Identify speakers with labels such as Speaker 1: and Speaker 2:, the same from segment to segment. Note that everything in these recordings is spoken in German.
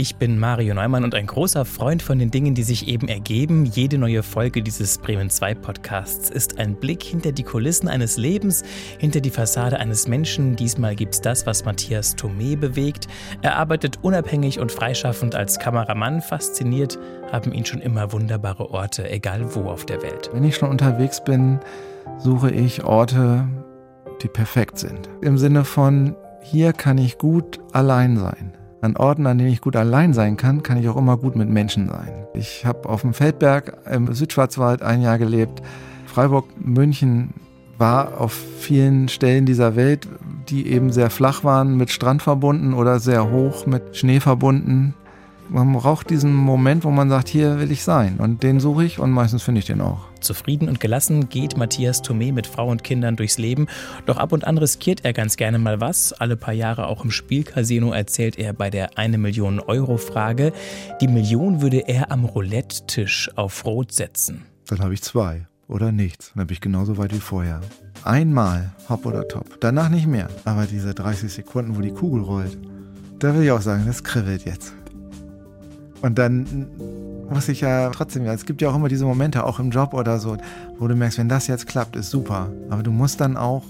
Speaker 1: Ich bin Mario Neumann und ein großer Freund von den Dingen, die sich eben ergeben. Jede neue Folge dieses Bremen 2 Podcasts ist ein Blick hinter die Kulissen eines Lebens, hinter die Fassade eines Menschen. Diesmal gibt es das, was Matthias Thomé bewegt. Er arbeitet unabhängig und freischaffend als Kameramann. Fasziniert haben ihn schon immer wunderbare Orte, egal wo auf der Welt.
Speaker 2: Wenn ich schon unterwegs bin, suche ich Orte, die perfekt sind. Im Sinne von, hier kann ich gut allein sein. An Orten, an denen ich gut allein sein kann, kann ich auch immer gut mit Menschen sein. Ich habe auf dem Feldberg im Südschwarzwald ein Jahr gelebt. Freiburg, München war auf vielen Stellen dieser Welt, die eben sehr flach waren, mit Strand verbunden oder sehr hoch mit Schnee verbunden man braucht diesen Moment, wo man sagt, hier will ich sein. Und den suche ich und meistens finde ich den auch.
Speaker 1: Zufrieden und gelassen geht Matthias Thomé mit Frau und Kindern durchs Leben. Doch ab und an riskiert er ganz gerne mal was. Alle paar Jahre auch im Spielcasino erzählt er bei der 1 Million Euro Frage. Die Million würde er am Roulette-Tisch auf Rot setzen.
Speaker 2: Dann habe ich zwei oder nichts. Dann bin ich genauso weit wie vorher. Einmal hopp oder top. Danach nicht mehr. Aber diese 30 Sekunden, wo die Kugel rollt, da will ich auch sagen, das kribbelt jetzt. Und dann muss ich ja trotzdem, es gibt ja auch immer diese Momente, auch im Job oder so, wo du merkst, wenn das jetzt klappt, ist super. Aber du musst dann auch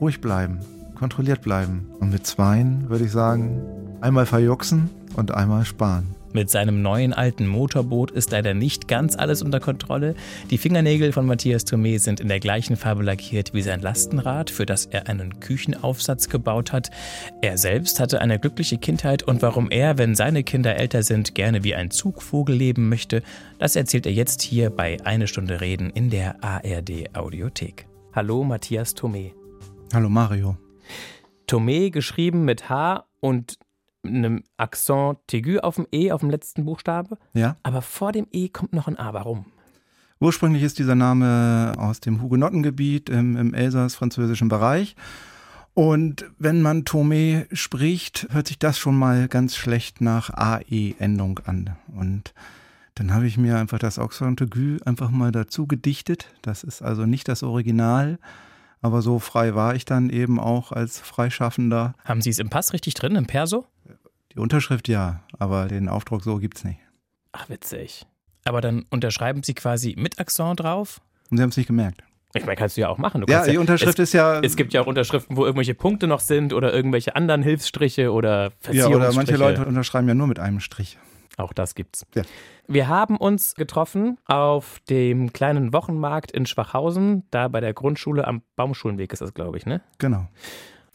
Speaker 2: ruhig bleiben, kontrolliert bleiben. Und mit zweien würde ich sagen, einmal verjuxen und einmal sparen.
Speaker 1: Mit seinem neuen alten Motorboot ist leider nicht ganz alles unter Kontrolle. Die Fingernägel von Matthias Thomé sind in der gleichen Farbe lackiert wie sein Lastenrad, für das er einen Küchenaufsatz gebaut hat. Er selbst hatte eine glückliche Kindheit und warum er, wenn seine Kinder älter sind, gerne wie ein Zugvogel leben möchte, das erzählt er jetzt hier bei Eine Stunde Reden in der ARD Audiothek. Hallo Matthias Thomé.
Speaker 2: Hallo Mario.
Speaker 1: Thomé geschrieben mit H und einem Accent aigu auf dem E, auf dem letzten Buchstabe.
Speaker 2: Ja.
Speaker 1: Aber vor dem E kommt noch ein A. Warum?
Speaker 2: Ursprünglich ist dieser Name aus dem Hugenottengebiet im, im Elsass-französischen Bereich. Und wenn man Tomé spricht, hört sich das schon mal ganz schlecht nach AE-Endung an. Und dann habe ich mir einfach das Accent aigu einfach mal dazu gedichtet. Das ist also nicht das Original. Aber so frei war ich dann eben auch als Freischaffender.
Speaker 1: Haben Sie es im Pass richtig drin, im Perso?
Speaker 2: Die Unterschrift ja, aber den Aufdruck so gibt's nicht.
Speaker 1: Ach, witzig. Aber dann unterschreiben Sie quasi mit Accent drauf?
Speaker 2: Und Sie haben es nicht gemerkt.
Speaker 1: Ich meine, kannst du ja auch machen.
Speaker 2: ja, die ja, Unterschrift
Speaker 1: es,
Speaker 2: ist ja.
Speaker 1: Es gibt ja auch Unterschriften, wo irgendwelche Punkte noch sind oder irgendwelche anderen Hilfsstriche oder Verzierungsstriche.
Speaker 2: Ja, oder manche Leute unterschreiben ja nur mit einem Strich.
Speaker 1: Auch das gibt's. Ja. Wir haben uns getroffen auf dem kleinen Wochenmarkt in Schwachhausen, da bei der Grundschule am Baumschulenweg ist das, glaube ich, ne?
Speaker 2: Genau.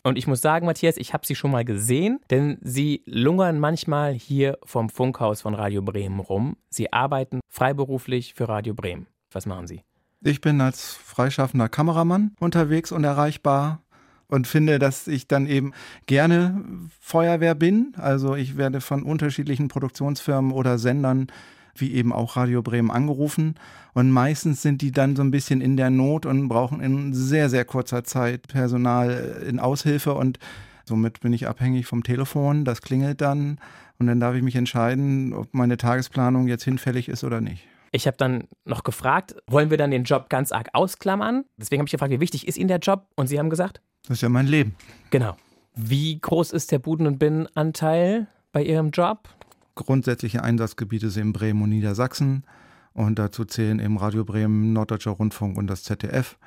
Speaker 1: Und ich muss sagen, Matthias, ich habe sie schon mal gesehen, denn sie lungern manchmal hier vom Funkhaus von Radio Bremen rum. Sie arbeiten freiberuflich für Radio Bremen. Was machen Sie?
Speaker 2: Ich bin als freischaffender Kameramann unterwegs und erreichbar und finde, dass ich dann eben gerne Feuerwehr bin. Also ich werde von unterschiedlichen Produktionsfirmen oder Sendern wie eben auch Radio Bremen angerufen. Und meistens sind die dann so ein bisschen in der Not und brauchen in sehr, sehr kurzer Zeit Personal in Aushilfe. Und somit bin ich abhängig vom Telefon. Das klingelt dann. Und dann darf ich mich entscheiden, ob meine Tagesplanung jetzt hinfällig ist oder nicht.
Speaker 1: Ich habe dann noch gefragt, wollen wir dann den Job ganz arg ausklammern? Deswegen habe ich gefragt, wie wichtig ist Ihnen der Job? Und Sie haben gesagt?
Speaker 2: Das ist ja mein Leben.
Speaker 1: Genau. Wie groß ist der Buden- und Binnenanteil bei Ihrem Job?
Speaker 2: Grundsätzliche Einsatzgebiete sind Bremen und Niedersachsen. Und dazu zählen eben Radio Bremen, Norddeutscher Rundfunk und das ZDF.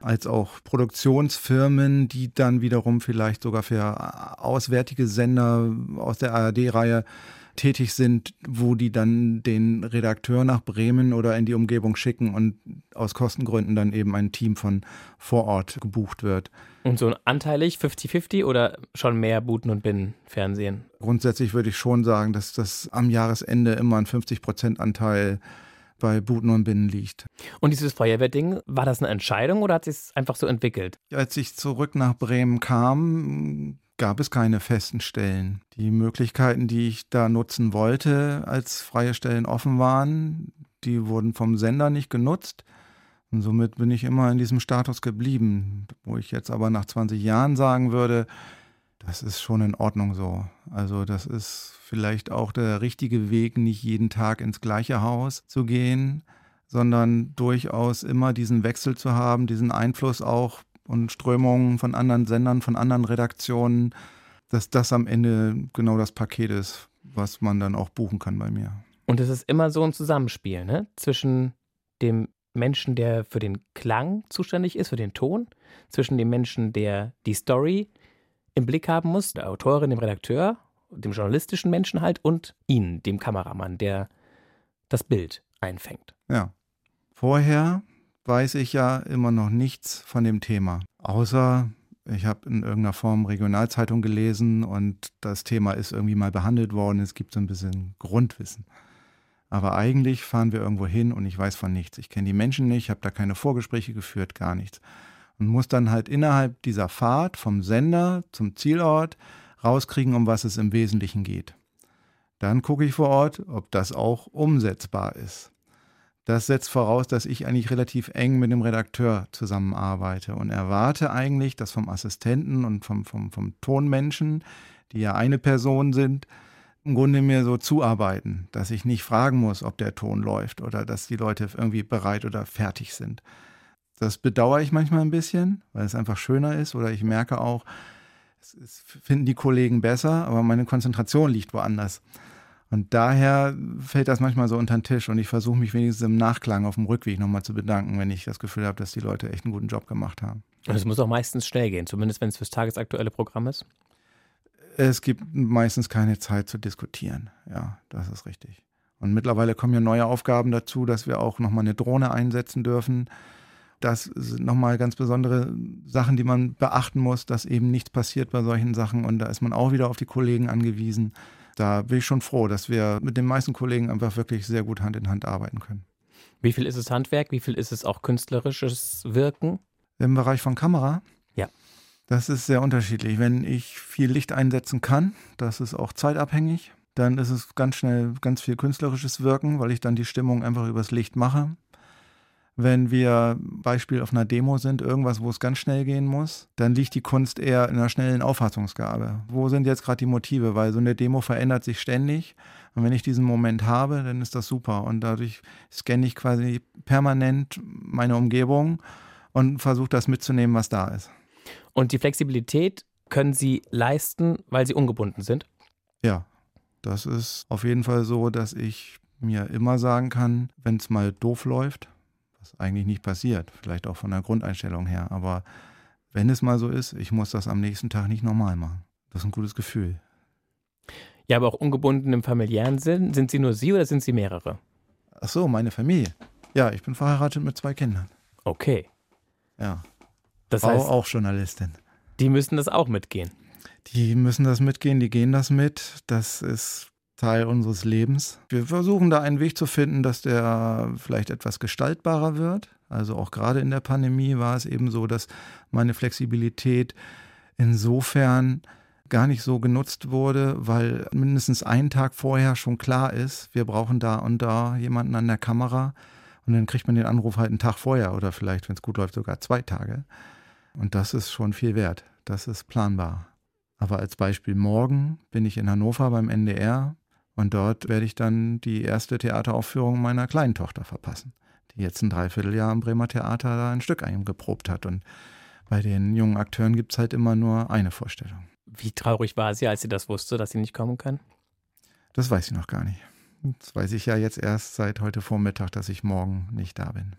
Speaker 2: Als auch Produktionsfirmen, die dann wiederum vielleicht sogar für auswärtige Sender aus der ARD-Reihe tätig sind, wo die dann den Redakteur nach Bremen oder in die Umgebung schicken und aus Kostengründen dann eben ein Team von vor Ort gebucht wird.
Speaker 1: Und so anteilig 50-50 oder schon mehr Buten und Binnen Fernsehen?
Speaker 2: Grundsätzlich würde ich schon sagen, dass das am Jahresende immer ein 50-Prozent-Anteil bei Buten und Binnen liegt.
Speaker 1: Und dieses Feuerwehrding, war das eine Entscheidung oder hat sich es einfach so entwickelt?
Speaker 2: Als ich zurück nach Bremen kam, gab es keine festen Stellen. Die Möglichkeiten, die ich da nutzen wollte, als freie Stellen offen waren, die wurden vom Sender nicht genutzt. Und somit bin ich immer in diesem Status geblieben, wo ich jetzt aber nach 20 Jahren sagen würde, das ist schon in Ordnung so. Also das ist vielleicht auch der richtige Weg, nicht jeden Tag ins gleiche Haus zu gehen, sondern durchaus immer diesen Wechsel zu haben, diesen Einfluss auch und Strömungen von anderen Sendern, von anderen Redaktionen, dass das am Ende genau das Paket ist, was man dann auch buchen kann bei mir.
Speaker 1: Und es ist immer so ein Zusammenspiel ne? zwischen dem Menschen, der für den Klang zuständig ist, für den Ton, zwischen dem Menschen, der die Story im Blick haben muss, der Autorin, dem Redakteur, dem journalistischen Menschen halt und Ihnen, dem Kameramann, der das Bild einfängt.
Speaker 2: Ja. Vorher weiß ich ja immer noch nichts von dem Thema, außer ich habe in irgendeiner Form Regionalzeitung gelesen und das Thema ist irgendwie mal behandelt worden. Es gibt so ein bisschen Grundwissen. Aber eigentlich fahren wir irgendwo hin und ich weiß von nichts. Ich kenne die Menschen nicht, habe da keine Vorgespräche geführt, gar nichts. Und muss dann halt innerhalb dieser Fahrt vom Sender zum Zielort rauskriegen, um was es im Wesentlichen geht. Dann gucke ich vor Ort, ob das auch umsetzbar ist. Das setzt voraus, dass ich eigentlich relativ eng mit dem Redakteur zusammenarbeite und erwarte eigentlich, dass vom Assistenten und vom, vom, vom Tonmenschen, die ja eine Person sind, im Grunde mir so zuarbeiten, dass ich nicht fragen muss, ob der Ton läuft oder dass die Leute irgendwie bereit oder fertig sind. Das bedauere ich manchmal ein bisschen, weil es einfach schöner ist oder ich merke auch, es, es finden die Kollegen besser, aber meine Konzentration liegt woanders. Und daher fällt das manchmal so unter den Tisch und ich versuche mich wenigstens im Nachklang auf dem Rückweg nochmal zu bedanken, wenn ich das Gefühl habe, dass die Leute echt einen guten Job gemacht haben.
Speaker 1: Und es muss auch meistens schnell gehen, zumindest wenn es fürs tagesaktuelle Programm ist.
Speaker 2: Es gibt meistens keine Zeit zu diskutieren. Ja, das ist richtig. Und mittlerweile kommen ja neue Aufgaben dazu, dass wir auch nochmal eine Drohne einsetzen dürfen. Das sind nochmal ganz besondere Sachen, die man beachten muss, dass eben nichts passiert bei solchen Sachen. Und da ist man auch wieder auf die Kollegen angewiesen da bin ich schon froh, dass wir mit den meisten Kollegen einfach wirklich sehr gut Hand in Hand arbeiten können.
Speaker 1: Wie viel ist es Handwerk? Wie viel ist es auch künstlerisches Wirken?
Speaker 2: Im Bereich von Kamera?
Speaker 1: Ja.
Speaker 2: Das ist sehr unterschiedlich. Wenn ich viel Licht einsetzen kann, das ist auch zeitabhängig, dann ist es ganz schnell ganz viel künstlerisches Wirken, weil ich dann die Stimmung einfach übers Licht mache. Wenn wir Beispiel auf einer Demo sind, irgendwas, wo es ganz schnell gehen muss, dann liegt die Kunst eher in einer schnellen Auffassungsgabe. Wo sind jetzt gerade die Motive? Weil so eine Demo verändert sich ständig. Und wenn ich diesen Moment habe, dann ist das super. Und dadurch scanne ich quasi permanent meine Umgebung und versuche das mitzunehmen, was da ist.
Speaker 1: Und die Flexibilität können Sie leisten, weil Sie ungebunden sind?
Speaker 2: Ja, das ist auf jeden Fall so, dass ich mir immer sagen kann, wenn es mal doof läuft, was eigentlich nicht passiert, vielleicht auch von der Grundeinstellung her. Aber wenn es mal so ist, ich muss das am nächsten Tag nicht normal machen. Das ist ein gutes Gefühl.
Speaker 1: Ja, aber auch ungebunden im familiären Sinn. Sind Sie nur Sie oder sind Sie mehrere?
Speaker 2: Ach so, meine Familie. Ja, ich bin verheiratet mit zwei Kindern.
Speaker 1: Okay.
Speaker 2: Ja.
Speaker 1: Das
Speaker 2: Frau
Speaker 1: heißt,
Speaker 2: auch Journalistin.
Speaker 1: die müssen das auch mitgehen.
Speaker 2: Die müssen das mitgehen, die gehen das mit. Das ist Teil unseres Lebens. Wir versuchen da einen Weg zu finden, dass der vielleicht etwas gestaltbarer wird. Also auch gerade in der Pandemie war es eben so, dass meine Flexibilität insofern gar nicht so genutzt wurde, weil mindestens einen Tag vorher schon klar ist, wir brauchen da und da jemanden an der Kamera. Und dann kriegt man den Anruf halt einen Tag vorher oder vielleicht, wenn es gut läuft, sogar zwei Tage. Und das ist schon viel wert. Das ist planbar. Aber als Beispiel morgen bin ich in Hannover beim NDR und dort werde ich dann die erste Theateraufführung meiner kleinen Tochter verpassen, die jetzt ein Dreivierteljahr im Bremer Theater da ein Stück eingeprobt hat. Und bei den jungen Akteuren gibt es halt immer nur eine Vorstellung.
Speaker 1: Wie traurig war sie, als sie das wusste, dass sie nicht kommen kann?
Speaker 2: Das weiß ich noch gar nicht. Das weiß ich ja jetzt erst seit heute Vormittag, dass ich morgen nicht da bin.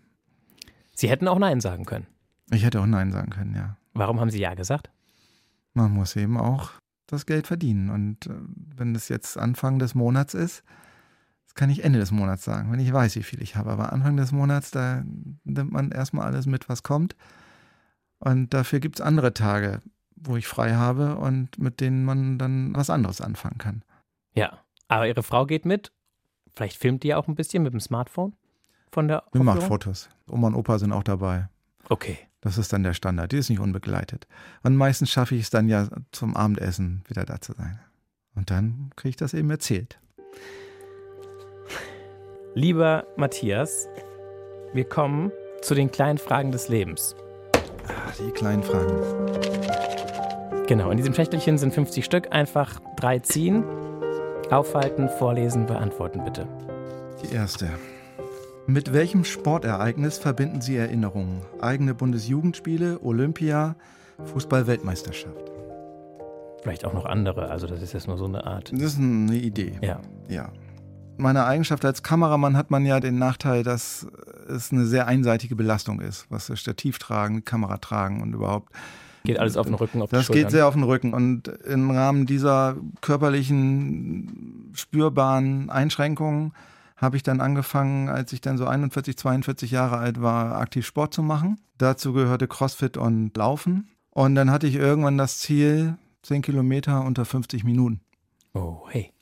Speaker 1: Sie hätten auch Nein sagen können.
Speaker 2: Ich hätte auch Nein sagen können, ja.
Speaker 1: Warum haben Sie Ja gesagt?
Speaker 2: Man muss eben auch das Geld verdienen. Und äh, wenn es jetzt Anfang des Monats ist, das kann ich Ende des Monats sagen, wenn ich weiß, wie viel ich habe. Aber Anfang des Monats, da nimmt man erstmal alles mit, was kommt. Und dafür gibt es andere Tage, wo ich frei habe und mit denen man dann was anderes anfangen kann.
Speaker 1: Ja, aber Ihre Frau geht mit. Vielleicht filmt die ja auch ein bisschen mit dem Smartphone von der
Speaker 2: Wir machen
Speaker 1: Aufführung?
Speaker 2: Fotos. Oma und Opa sind auch dabei.
Speaker 1: Okay.
Speaker 2: Das ist dann der Standard. Die ist nicht unbegleitet. Und meistens schaffe ich es dann ja zum Abendessen wieder da zu sein. Und dann kriege ich das eben erzählt.
Speaker 1: Lieber Matthias, wir kommen zu den kleinen Fragen des Lebens.
Speaker 2: Ah, die kleinen Fragen.
Speaker 1: Genau, in diesem Schächtelchen sind 50 Stück. Einfach drei ziehen, aufhalten, vorlesen, beantworten bitte.
Speaker 2: Die erste. Mit welchem Sportereignis verbinden Sie Erinnerungen? Eigene Bundesjugendspiele, Olympia, Fußball-Weltmeisterschaft.
Speaker 1: Vielleicht auch noch andere. Also das ist jetzt nur so eine Art.
Speaker 2: Das ist eine Idee.
Speaker 1: Ja.
Speaker 2: Ja. Meine Eigenschaft als Kameramann hat man ja den Nachteil, dass es eine sehr einseitige Belastung ist, was das Stativ tragen, die Kamera tragen und überhaupt.
Speaker 1: Geht alles auf den Rücken, auf
Speaker 2: Das geht sehr auf den Rücken. Und im Rahmen dieser körperlichen, spürbaren Einschränkungen habe ich dann angefangen, als ich dann so 41, 42 Jahre alt war, aktiv Sport zu machen. Dazu gehörte CrossFit und Laufen. Und dann hatte ich irgendwann das Ziel, 10 Kilometer unter 50 Minuten.
Speaker 1: Oh, hey.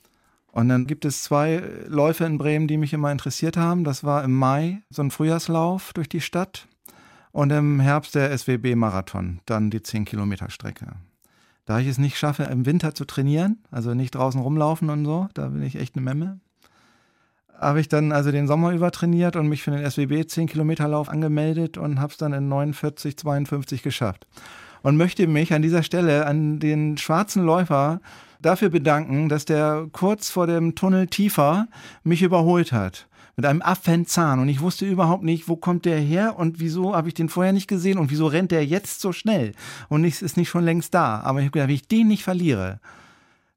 Speaker 2: Und dann gibt es zwei Läufe in Bremen, die mich immer interessiert haben. Das war im Mai so ein Frühjahrslauf durch die Stadt und im Herbst der SWB-Marathon, dann die 10 Kilometer Strecke. Da ich es nicht schaffe, im Winter zu trainieren, also nicht draußen rumlaufen und so, da bin ich echt eine Memme, habe ich dann also den Sommer über trainiert und mich für den SWB 10 Kilometer Lauf angemeldet und habe es dann in 49, 52 geschafft. Und möchte mich an dieser Stelle an den schwarzen Läufer dafür bedanken, dass der kurz vor dem Tunnel tiefer mich überholt hat. Mit einem Affenzahn. Und ich wusste überhaupt nicht, wo kommt der her und wieso habe ich den vorher nicht gesehen und wieso rennt der jetzt so schnell und ist ist nicht schon längst da. Aber ich habe gedacht, wenn ich den nicht verliere,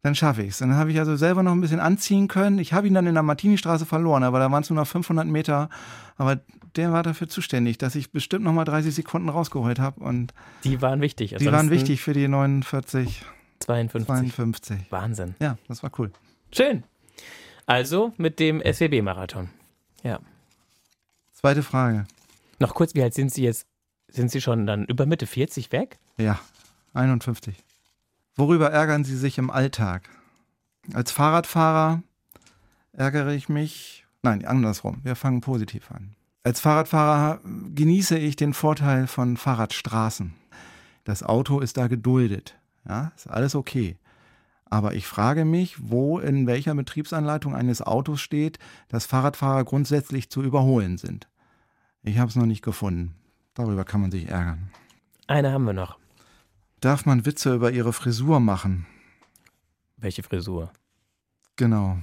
Speaker 2: dann schaffe ich es. Dann habe ich also selber noch ein bisschen anziehen können. Ich habe ihn dann in der Martini-Straße verloren, aber da waren es nur noch 500 Meter. Aber der war dafür zuständig, dass ich bestimmt noch mal 30 Sekunden rausgeholt habe. Und
Speaker 1: Die waren wichtig.
Speaker 2: die waren
Speaker 1: Ansonsten
Speaker 2: wichtig für die 49,
Speaker 1: 52.
Speaker 2: 52.
Speaker 1: Wahnsinn.
Speaker 2: Ja, das war cool.
Speaker 1: Schön. Also mit dem SWB-Marathon. Ja.
Speaker 2: Zweite Frage.
Speaker 1: Noch kurz, wie alt sind Sie jetzt? Sind Sie schon dann über Mitte 40 weg?
Speaker 2: Ja, 51. Worüber ärgern Sie sich im Alltag? Als Fahrradfahrer ärgere ich mich. Nein, andersrum. Wir fangen positiv an. Als Fahrradfahrer genieße ich den Vorteil von Fahrradstraßen. Das Auto ist da geduldet. Ja, ist alles okay. Aber ich frage mich, wo in welcher Betriebsanleitung eines Autos steht, dass Fahrradfahrer grundsätzlich zu überholen sind. Ich habe es noch nicht gefunden. Darüber kann man sich ärgern.
Speaker 1: Eine haben wir noch.
Speaker 2: Darf man Witze über ihre Frisur machen?
Speaker 1: Welche Frisur?
Speaker 2: Genau.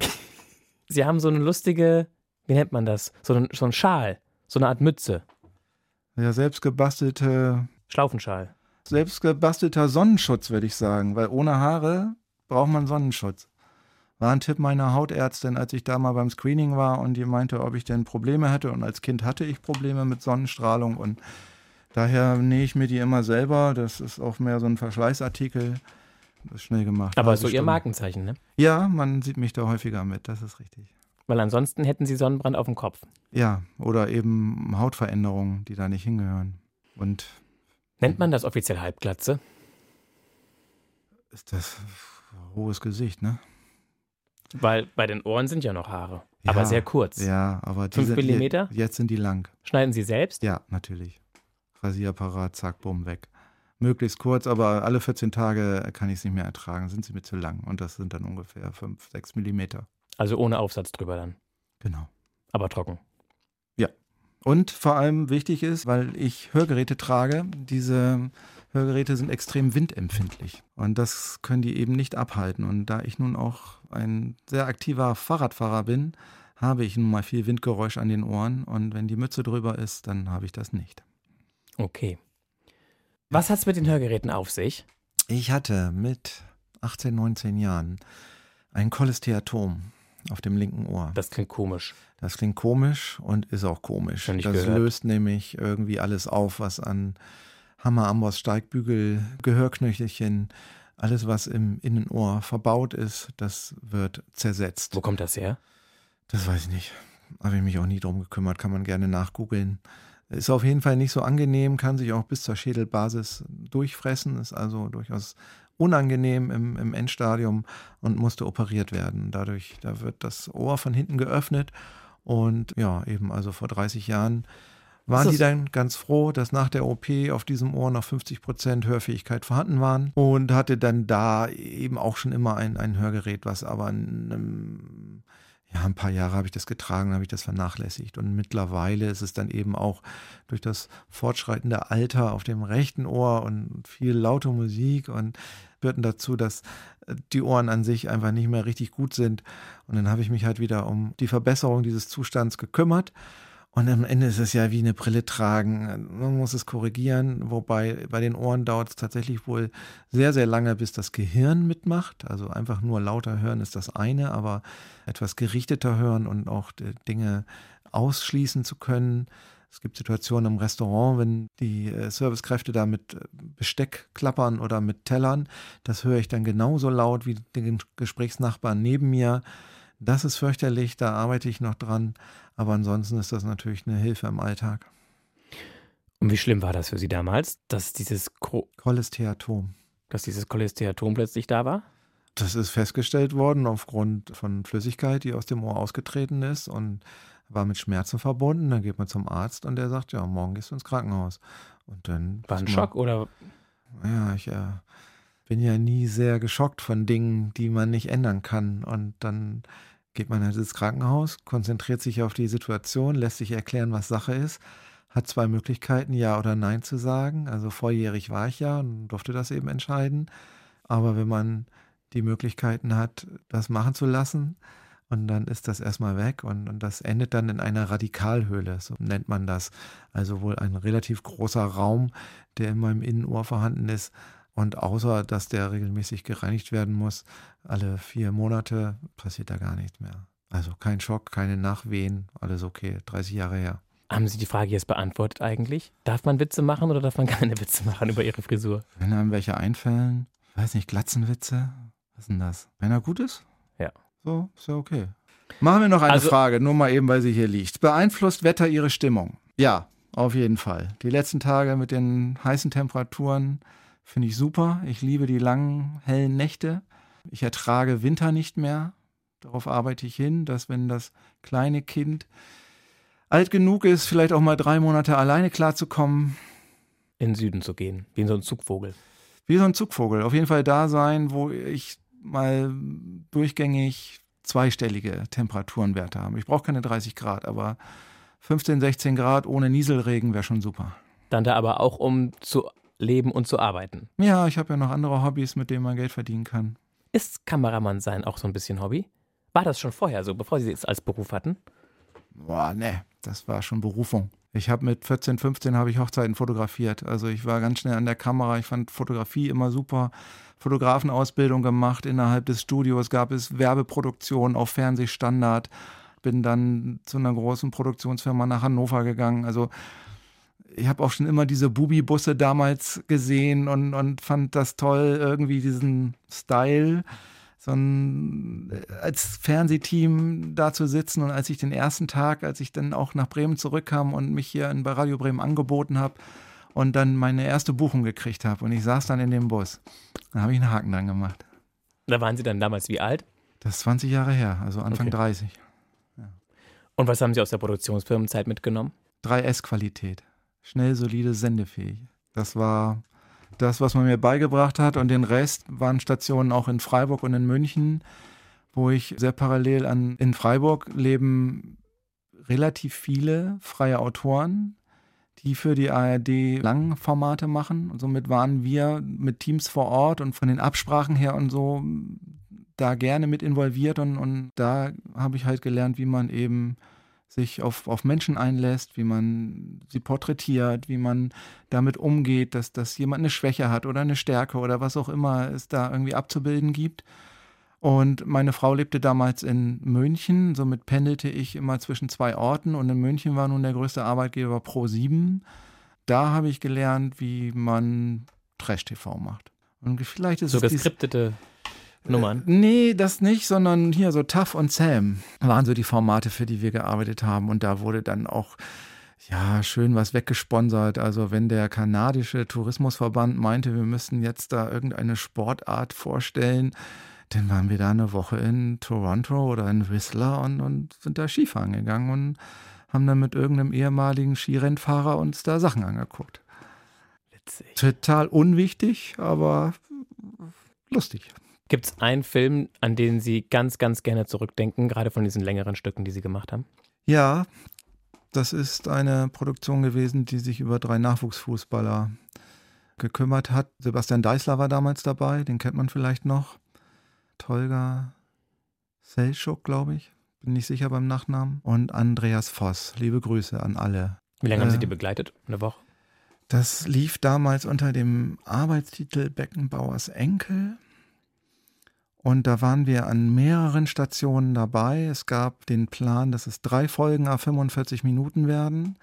Speaker 1: Sie haben so eine lustige, wie nennt man das? So ein, so ein Schal, so eine Art Mütze.
Speaker 2: Ja, selbstgebastelte,
Speaker 1: Schlaufenschal.
Speaker 2: selbstgebastelter Sonnenschutz, würde ich sagen, weil ohne Haare braucht man Sonnenschutz. War ein Tipp meiner Hautärztin, als ich da mal beim Screening war und die meinte, ob ich denn Probleme hätte. Und als Kind hatte ich Probleme mit Sonnenstrahlung und daher nähe ich mir die immer selber. Das ist auch mehr so ein Verschleißartikel. Das ist schnell gemacht.
Speaker 1: Aber so Ihr
Speaker 2: Stunde.
Speaker 1: Markenzeichen, ne?
Speaker 2: Ja, man sieht mich da häufiger mit, das ist richtig.
Speaker 1: Weil ansonsten hätten Sie Sonnenbrand auf dem Kopf.
Speaker 2: Ja, oder eben Hautveränderungen, die da nicht hingehören. Und
Speaker 1: Nennt man das offiziell Halbglatze?
Speaker 2: ist das hohes Gesicht, ne?
Speaker 1: Weil bei den Ohren sind ja noch Haare. Aber
Speaker 2: Ja,
Speaker 1: sehr kurz.
Speaker 2: Ja, aber
Speaker 1: Fünf
Speaker 2: diese,
Speaker 1: Millimeter?
Speaker 2: Je- Jetzt sind die lang.
Speaker 1: Schneiden Sie selbst?
Speaker 2: Ja, natürlich. Rasierapparat, zack, bumm, weg. Möglichst kurz, aber alle 14 Tage kann ich es nicht mehr ertragen. Sind sie mir zu lang. Und das sind dann ungefähr 5, 6 Millimeter.
Speaker 1: Also ohne Aufsatz drüber dann.
Speaker 2: Genau.
Speaker 1: Aber trocken.
Speaker 2: Und vor allem wichtig ist, weil ich Hörgeräte trage, diese Hörgeräte sind extrem windempfindlich. Und das können die eben nicht abhalten. Und da ich nun auch ein sehr aktiver Fahrradfahrer bin, habe ich nun mal viel Windgeräusch an den Ohren. Und wenn die Mütze drüber ist, dann habe ich das nicht.
Speaker 1: Okay. Was hat's mit den Hörgeräten auf sich?
Speaker 2: Ich hatte mit 18, 19 Jahren ein Cholesteatom auf dem linken Ohr.
Speaker 1: Das klingt komisch.
Speaker 2: Das klingt komisch und ist auch komisch.
Speaker 1: Nicht
Speaker 2: das
Speaker 1: gehört.
Speaker 2: löst nämlich irgendwie alles auf, was an Hammer, Amboss, Steigbügel, Gehörknöchelchen, alles, was im Innenohr verbaut ist, das wird zersetzt.
Speaker 1: Wo kommt das her?
Speaker 2: Das weiß ich nicht. Habe ich mich auch nie drum gekümmert, kann man gerne nachgoogeln. Ist auf jeden Fall nicht so angenehm, kann sich auch bis zur Schädelbasis durchfressen, ist also durchaus unangenehm im, im Endstadium und musste operiert werden. Dadurch, da wird das Ohr von hinten geöffnet und ja, eben also vor 30 Jahren waren die dann ganz froh, dass nach der OP auf diesem Ohr noch 50 Prozent Hörfähigkeit vorhanden waren und hatte dann da eben auch schon immer ein, ein Hörgerät, was aber in einem ja, ein paar Jahre habe ich das getragen, habe ich das vernachlässigt. Und mittlerweile ist es dann eben auch durch das fortschreitende Alter auf dem rechten Ohr und viel laute Musik und führten dazu, dass äh, die Ohren an sich einfach nicht mehr richtig gut sind. Und dann habe ich mich halt wieder um die Verbesserung dieses Zustands gekümmert Und am Ende ist es ja wie eine Brille tragen. Man muss es korrigieren, wobei bei den Ohren dauert es tatsächlich wohl sehr, sehr lange, bis das Gehirn mitmacht. Also einfach nur lauter hören ist das eine, aber etwas gerichteter hören und auch Dinge ausschließen zu können. Es gibt Situationen im Restaurant, wenn die äh, Servicekräfte da mit äh, Besteck klappern oder mit Tellern. Das höre ich dann genauso laut wie den Gesprächsnachbarn neben mir. Das ist fürchterlich, da arbeite ich noch dran. Aber ansonsten ist das natürlich eine Hilfe im Alltag.
Speaker 1: Und wie schlimm war das für Sie damals, dass dieses Ko
Speaker 2: Cholesteatom.
Speaker 1: Dass dieses Cholesteatom plötzlich da war?
Speaker 2: Das ist festgestellt worden aufgrund von Flüssigkeit, die aus dem Ohr ausgetreten ist und war mit Schmerzen verbunden. Dann geht man zum Arzt und der sagt, ja, morgen gehst du ins Krankenhaus. Und dann
Speaker 1: war ein Schock oder?
Speaker 2: Ja, ich äh, bin ja nie sehr geschockt von Dingen, die man nicht ändern kann. Und dann geht man halt ins Krankenhaus, konzentriert sich auf die Situation, lässt sich erklären, was Sache ist, hat zwei Möglichkeiten, Ja oder Nein zu sagen. Also vorjährig war ich ja und durfte das eben entscheiden. Aber wenn man die Möglichkeiten hat, das machen zu lassen, und dann ist das erstmal weg und, und das endet dann in einer Radikalhöhle, so nennt man das. Also wohl ein relativ großer Raum, der in meinem Innenohr vorhanden ist. Und außer, dass der regelmäßig gereinigt werden muss, alle vier Monate passiert da gar nichts mehr. Also kein Schock, keine Nachwehen, alles okay, 30 Jahre her.
Speaker 1: Haben Sie die Frage jetzt beantwortet eigentlich? Darf man Witze machen oder darf man keine Witze machen über Ihre Frisur?
Speaker 2: Wenn einem welche einfällen, weiß nicht, Glatzenwitze, was ist denn das? Wenn er gut ist?
Speaker 1: Ja.
Speaker 2: So, ist ja okay. Machen wir noch eine also, Frage, nur mal eben, weil sie hier liegt. Beeinflusst Wetter Ihre Stimmung? Ja, auf jeden Fall. Die letzten Tage mit den heißen Temperaturen finde ich super. Ich liebe die langen, hellen Nächte. Ich ertrage Winter nicht mehr. Darauf arbeite ich hin, dass wenn das kleine Kind alt genug ist, vielleicht auch mal drei Monate alleine klarzukommen.
Speaker 1: In den Süden zu gehen, wie so ein Zugvogel.
Speaker 2: Wie so ein Zugvogel. Auf jeden Fall da sein, wo ich mal durchgängig zweistellige Temperaturenwerte haben. Ich brauche keine 30 Grad, aber 15, 16 Grad ohne Nieselregen wäre schon super.
Speaker 1: Dann da aber auch, um zu leben und zu arbeiten.
Speaker 2: Ja, ich habe ja noch andere Hobbys, mit denen man Geld verdienen kann.
Speaker 1: Ist Kameramann sein auch so ein bisschen Hobby? War das schon vorher so, bevor Sie es als Beruf hatten?
Speaker 2: Boah, ne, das war schon Berufung. Ich habe mit 14, 15 habe ich Hochzeiten fotografiert. Also ich war ganz schnell an der Kamera. Ich fand Fotografie immer super. Fotografenausbildung gemacht innerhalb des Studios, gab es Werbeproduktionen auf Fernsehstandard. Bin dann zu einer großen Produktionsfirma nach Hannover gegangen. Also ich habe auch schon immer diese Bubi-Busse damals gesehen und, und fand das toll, irgendwie diesen Style so ein, als Fernsehteam da zu sitzen und als ich den ersten Tag, als ich dann auch nach Bremen zurückkam und mich hier bei Radio Bremen angeboten habe und dann meine erste Buchung gekriegt habe und ich saß dann in dem Bus, dann habe ich einen Haken dran gemacht.
Speaker 1: Da waren Sie dann damals wie alt?
Speaker 2: Das ist 20 Jahre her, also Anfang okay. 30.
Speaker 1: Ja. Und was haben Sie aus der Produktionsfirmenzeit mitgenommen?
Speaker 2: 3S-Qualität. Schnell, solide, sendefähig. Das war das, was man mir beigebracht hat. Und den Rest waren Stationen auch in Freiburg und in München, wo ich sehr parallel an. In Freiburg leben relativ viele freie Autoren, die für die ARD Langformate machen. Und somit waren wir mit Teams vor Ort und von den Absprachen her und so da gerne mit involviert. Und, und da habe ich halt gelernt, wie man eben sich auf, auf Menschen einlässt, wie man sie porträtiert, wie man damit umgeht, dass, dass jemand eine Schwäche hat oder eine Stärke oder was auch immer es da irgendwie abzubilden gibt. Und meine Frau lebte damals in München, somit pendelte ich immer zwischen zwei Orten und in München war nun der größte Arbeitgeber Pro7. Da habe ich gelernt, wie man Trash-TV macht.
Speaker 1: Und vielleicht ist so es geskriptete Nummern?
Speaker 2: Äh, nee, das nicht, sondern hier so Tough und Sam waren so die Formate, für die wir gearbeitet haben. Und da wurde dann auch ja, schön was weggesponsert. Also wenn der kanadische Tourismusverband meinte, wir müssten jetzt da irgendeine Sportart vorstellen, dann waren wir da eine Woche in Toronto oder in Whistler und, und sind da Skifahren gegangen und haben dann mit irgendeinem ehemaligen Skirennfahrer uns da Sachen angeguckt. Witzig. Total unwichtig, aber lustig.
Speaker 1: Gibt es einen Film, an den Sie ganz, ganz gerne zurückdenken, gerade von diesen längeren Stücken, die Sie gemacht haben?
Speaker 2: Ja, das ist eine Produktion gewesen, die sich über drei Nachwuchsfußballer gekümmert hat. Sebastian Deißler war damals dabei, den kennt man vielleicht noch. Tolga Selschuk, glaube ich. bin nicht sicher beim Nachnamen, und Andreas Voss. Liebe Grüße an alle.
Speaker 1: Wie lange haben Sie die begleitet? Eine Woche?
Speaker 2: Das lief damals unter dem Arbeitstitel Beckenbauers Enkel. Und da waren wir an mehreren Stationen dabei. Es gab den Plan, dass es drei Folgen auf 45 Minuten werden.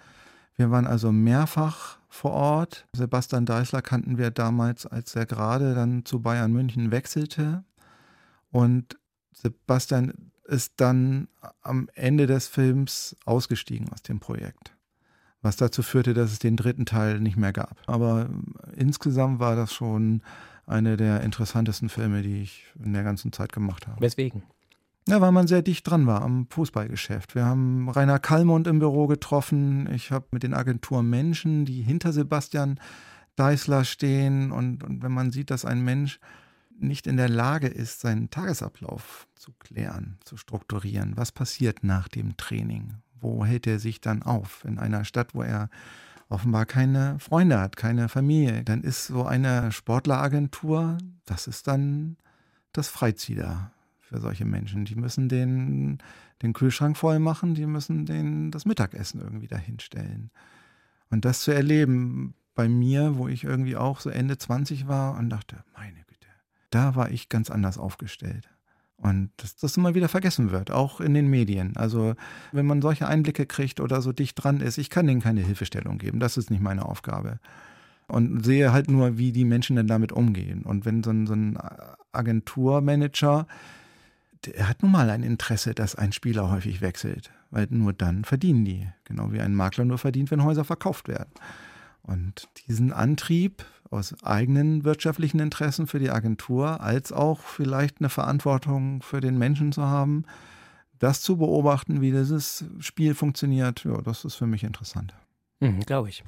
Speaker 2: Wir waren also mehrfach vor Ort. Sebastian Deißler kannten wir damals, als er gerade dann zu Bayern München wechselte. Und Sebastian ist dann am Ende des Films ausgestiegen aus dem Projekt. Was dazu führte, dass es den dritten Teil nicht mehr gab. Aber insgesamt war das schon einer der interessantesten Filme, die ich in der ganzen Zeit gemacht habe.
Speaker 1: Weswegen?
Speaker 2: Ja, weil man sehr dicht dran war am Fußballgeschäft. Wir haben Rainer Kallmund im Büro getroffen. Ich habe mit den Agenturen Menschen, die hinter Sebastian Deißler stehen. Und, und wenn man sieht, dass ein Mensch nicht in der Lage ist, seinen Tagesablauf zu klären, zu strukturieren, was passiert nach dem Training? Wo hält er sich dann auf? In einer Stadt, wo er offenbar keine Freunde hat, keine Familie. Dann ist so eine Sportleragentur, das ist dann das Freizieher für solche Menschen. Die müssen den, den Kühlschrank voll machen, die müssen den, das Mittagessen irgendwie dahinstellen. Und das zu erleben bei mir, wo ich irgendwie auch so Ende 20 war und dachte, meine Güte, da war ich ganz anders aufgestellt. Und dass das immer wieder vergessen wird, auch in den Medien. Also wenn man solche Einblicke kriegt oder so dicht dran ist, ich kann denen keine Hilfestellung geben. Das ist nicht meine Aufgabe. Und sehe halt nur, wie die Menschen denn damit umgehen. Und wenn so ein, so ein Agenturmanager er hat nun mal ein Interesse, dass ein Spieler häufig wechselt, weil nur dann verdienen die. Genau wie ein Makler nur verdient, wenn Häuser verkauft werden. Und diesen Antrieb aus eigenen wirtschaftlichen Interessen für die Agentur, als auch vielleicht eine Verantwortung für den Menschen zu haben, das zu beobachten, wie dieses Spiel funktioniert, ja, das ist für mich interessant.
Speaker 1: Mhm, Glaube ich.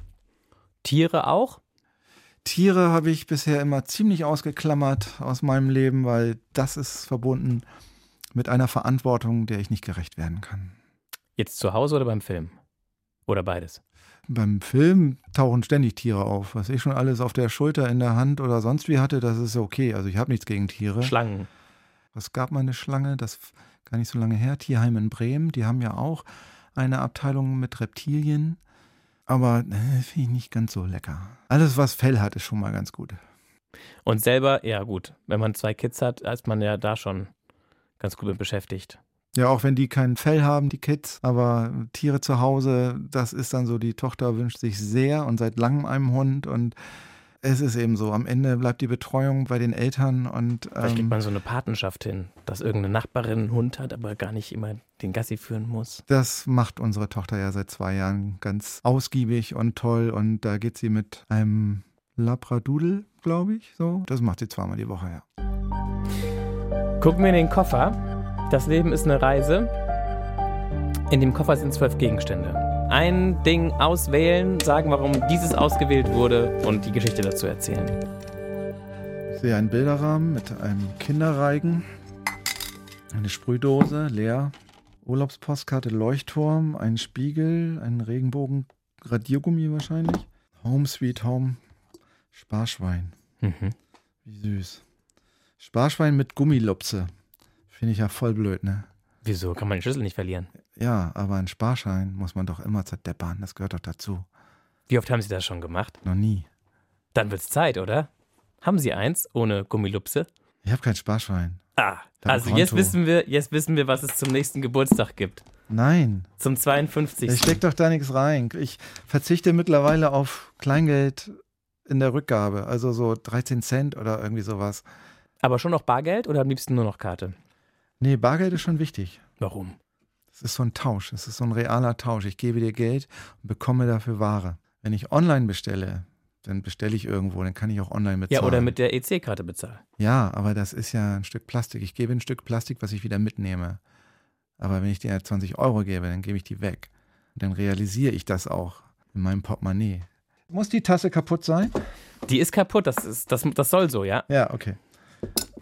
Speaker 1: Tiere auch?
Speaker 2: Tiere habe ich bisher immer ziemlich ausgeklammert aus meinem Leben, weil das ist verbunden mit einer Verantwortung, der ich nicht gerecht werden kann.
Speaker 1: Jetzt zu Hause oder beim Film? Oder beides?
Speaker 2: Beim Film tauchen ständig Tiere auf. Was ich schon alles auf der Schulter, in der Hand oder sonst wie hatte, das ist okay. Also ich habe nichts gegen Tiere.
Speaker 1: Schlangen.
Speaker 2: Es gab mal eine Schlange, das gar nicht so lange her, Tierheim in Bremen. Die haben ja auch eine Abteilung mit Reptilien. Aber äh, finde ich nicht ganz so lecker. Alles, was Fell hat, ist schon mal ganz gut.
Speaker 1: Und selber, ja gut, wenn man zwei Kids hat, ist man ja da schon ganz gut mit beschäftigt.
Speaker 2: Ja, auch wenn die kein Fell haben, die Kids, aber Tiere zu Hause, das ist dann so, die Tochter wünscht sich sehr und seit langem einen Hund und es ist eben so, am Ende bleibt die Betreuung bei den Eltern und.
Speaker 1: Vielleicht ähm, kriegt man so eine Patenschaft hin, dass irgendeine Nachbarin einen Hund hat, aber gar nicht immer den Gassi führen muss.
Speaker 2: Das macht unsere Tochter ja seit zwei Jahren ganz ausgiebig und toll und da geht sie mit einem Labradudel, glaube ich, so. Das macht sie zweimal die Woche, ja.
Speaker 1: Gucken wir in den Koffer. Das Leben ist eine Reise. In dem Koffer sind zwölf Gegenstände. Ein Ding auswählen, sagen, warum dieses ausgewählt wurde und die Geschichte dazu erzählen.
Speaker 2: Ich sehe einen Bilderrahmen mit einem Kinderreigen, eine Sprühdose, leer, Urlaubspostkarte, Leuchtturm, ein Spiegel, ein Regenbogen, Radiergummi wahrscheinlich, Home Sweet Home, Sparschwein. Mhm. Wie süß. Sparschwein mit Gummilupse. Finde ich ja voll blöd, ne?
Speaker 1: Wieso? Kann man den Schlüssel nicht verlieren?
Speaker 2: Ja, aber ein Sparschein muss man doch immer zerdeppern. Das gehört doch dazu.
Speaker 1: Wie oft haben Sie das schon gemacht?
Speaker 2: Noch nie.
Speaker 1: Dann wird's Zeit, oder? Haben Sie eins ohne Gummilupse?
Speaker 2: Ich habe kein Sparschwein.
Speaker 1: Ah, also jetzt wissen wir, jetzt wissen wir, was es zum nächsten Geburtstag gibt.
Speaker 2: Nein.
Speaker 1: Zum 52.
Speaker 2: Ich steck doch da nichts rein. Ich verzichte mittlerweile auf Kleingeld in der Rückgabe, also so 13 Cent oder irgendwie sowas.
Speaker 1: Aber schon noch Bargeld oder am liebsten nur noch Karte?
Speaker 2: Nee, Bargeld ist schon wichtig.
Speaker 1: Warum?
Speaker 2: Es ist so ein Tausch, es ist so ein realer Tausch. Ich gebe dir Geld und bekomme dafür Ware. Wenn ich online bestelle, dann bestelle ich irgendwo, dann kann ich auch online bezahlen.
Speaker 1: Ja, oder mit der EC-Karte bezahlen.
Speaker 2: Ja, aber das ist ja ein Stück Plastik. Ich gebe ein Stück Plastik, was ich wieder mitnehme. Aber wenn ich dir 20 Euro gebe, dann gebe ich die weg. Und dann realisiere ich das auch in meinem Portemonnaie. Muss die Tasse kaputt sein?
Speaker 1: Die ist kaputt, das, ist, das, das soll so, ja?
Speaker 2: Ja, okay.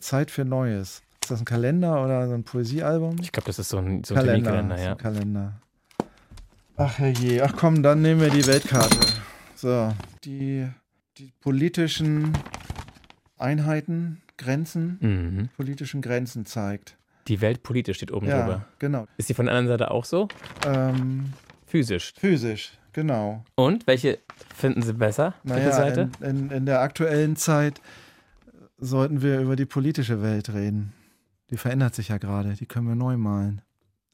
Speaker 2: Zeit für Neues. Ist das ein Kalender oder so ein Poesiealbum?
Speaker 1: Ich glaube, das ist so ein, so ein Kalender, Kalender, ja.
Speaker 2: Kalender. Ach herrje, ach komm, dann nehmen wir die Weltkarte. So, die, die politischen Einheiten, Grenzen, mhm. politischen Grenzen zeigt.
Speaker 1: Die Welt politisch steht oben
Speaker 2: ja,
Speaker 1: drüber.
Speaker 2: genau.
Speaker 1: Ist die von der anderen Seite auch so?
Speaker 2: Ähm,
Speaker 1: Physisch.
Speaker 2: physisch, genau.
Speaker 1: Und welche finden Sie besser? Welche
Speaker 2: Naja,
Speaker 1: Seite?
Speaker 2: in, in, in der aktuellen Zeit sollten wir über die politische Welt reden. Die verändert sich ja gerade. Die können wir neu malen.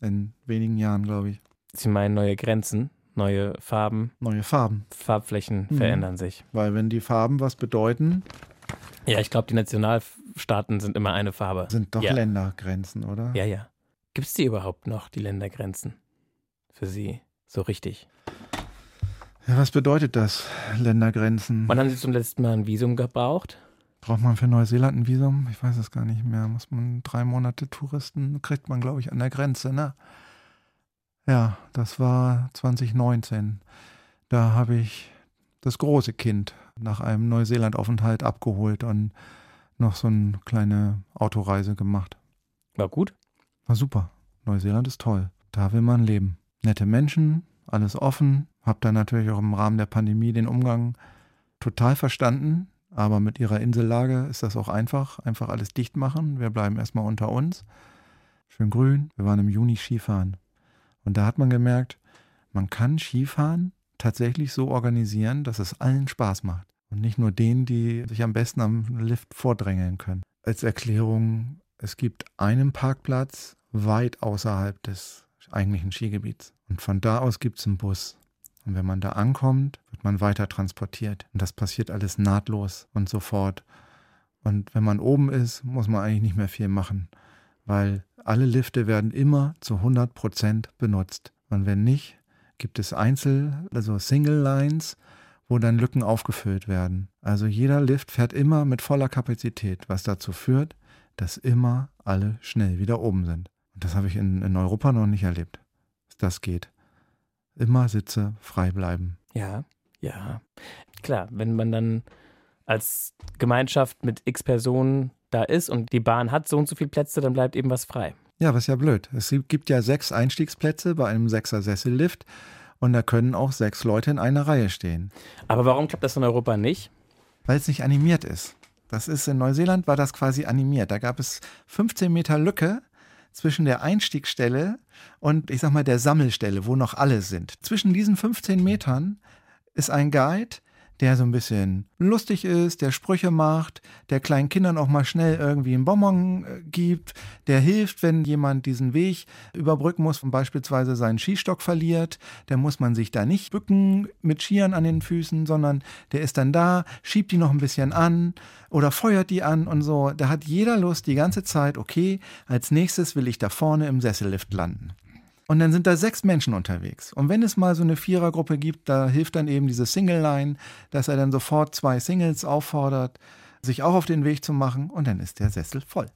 Speaker 2: In wenigen Jahren, glaube ich.
Speaker 1: Sie meinen neue Grenzen, neue Farben,
Speaker 2: Neue Farben.
Speaker 1: Farbflächen
Speaker 2: Mhm.
Speaker 1: verändern sich.
Speaker 2: Weil wenn die Farben was bedeuten,
Speaker 1: Ja, ich glaube, die Nationalstaaten sind immer eine Farbe.
Speaker 2: sind doch
Speaker 1: Ja.
Speaker 2: Ländergrenzen, oder?
Speaker 1: Ja, ja. Gibt es die überhaupt noch, die Ländergrenzen? Für Sie so richtig?
Speaker 2: Ja, was bedeutet das, Ländergrenzen?
Speaker 1: Wann haben Sie zum letzten Mal ein Visum gebraucht?
Speaker 2: Braucht man für Neuseeland ein Visum? Ich weiß es gar nicht mehr. Muss man drei Monate Touristen, kriegt man, glaube ich, an der Grenze, ne? Ja, das war 2019. Da habe ich das große Kind nach einem Neuseeland-Aufenthalt abgeholt und noch so eine kleine Autoreise gemacht.
Speaker 1: War gut?
Speaker 2: War super. Neuseeland ist toll. Da will man leben. Nette Menschen, alles offen. Hab da natürlich auch im Rahmen der Pandemie den Umgang total verstanden. Aber mit ihrer Insellage ist das auch einfach. Einfach alles dicht machen. Wir bleiben erstmal unter uns. Schön grün. Wir waren im Juni Skifahren. Und da hat man gemerkt, man kann Skifahren tatsächlich so organisieren, dass es allen Spaß macht. Und nicht nur denen, die sich am besten am Lift vordrängeln können. Als Erklärung, es gibt einen Parkplatz weit außerhalb des eigentlichen Skigebiets. Und von da aus gibt es einen Bus. Und wenn man da ankommt, wird man weiter transportiert. Und das passiert alles nahtlos und sofort. Und wenn man oben ist, muss man eigentlich nicht mehr viel machen, weil alle Lifte werden immer zu 100 Prozent benutzt. Und wenn nicht, gibt es Einzel-, also Single Lines, wo dann Lücken aufgefüllt werden. Also jeder Lift fährt immer mit voller Kapazität, was dazu führt, dass immer alle schnell wieder oben sind. Und das habe ich in, in Europa noch nicht erlebt, dass das geht. Immer Sitze frei bleiben.
Speaker 1: Ja, ja. Klar, wenn man dann als Gemeinschaft mit x Personen da ist und die Bahn hat so und so viele Plätze, dann bleibt eben was frei.
Speaker 2: Ja, was ja blöd. Es gibt ja sechs Einstiegsplätze bei einem Sechser-Sessellift und da können auch sechs Leute in einer Reihe stehen,
Speaker 1: Aber warum klappt das in Europa nicht?
Speaker 2: weil es nicht animiert ist. Das ist in Neuseeland war das quasi animiert. Da gab es 15 Meter Lücke zwischen der Einstiegsstelle und ich sag mal der Sammelstelle, wo noch alle sind. Zwischen diesen 15 Metern ist ein Guide, der so ein bisschen lustig ist, der Sprüche macht, der kleinen Kindern auch mal schnell irgendwie einen Bonbon äh, gibt, der hilft, wenn jemand diesen Weg überbrücken muss und beispielsweise seinen Skistock verliert, der muss man sich da nicht bücken mit Skiern an den Füßen, sondern der ist dann da, schiebt die noch ein bisschen an oder feuert die an und so. Da hat jeder Lust die ganze Zeit, okay, als nächstes will ich da vorne im Sessellift landen. Und dann sind da sechs Menschen unterwegs. Und wenn es mal so eine Vierergruppe gibt, da hilft dann eben diese Single-Line, dass er dann sofort zwei Singles auffordert, sich auch auf den Weg zu machen. Und dann ist der Sessel voll.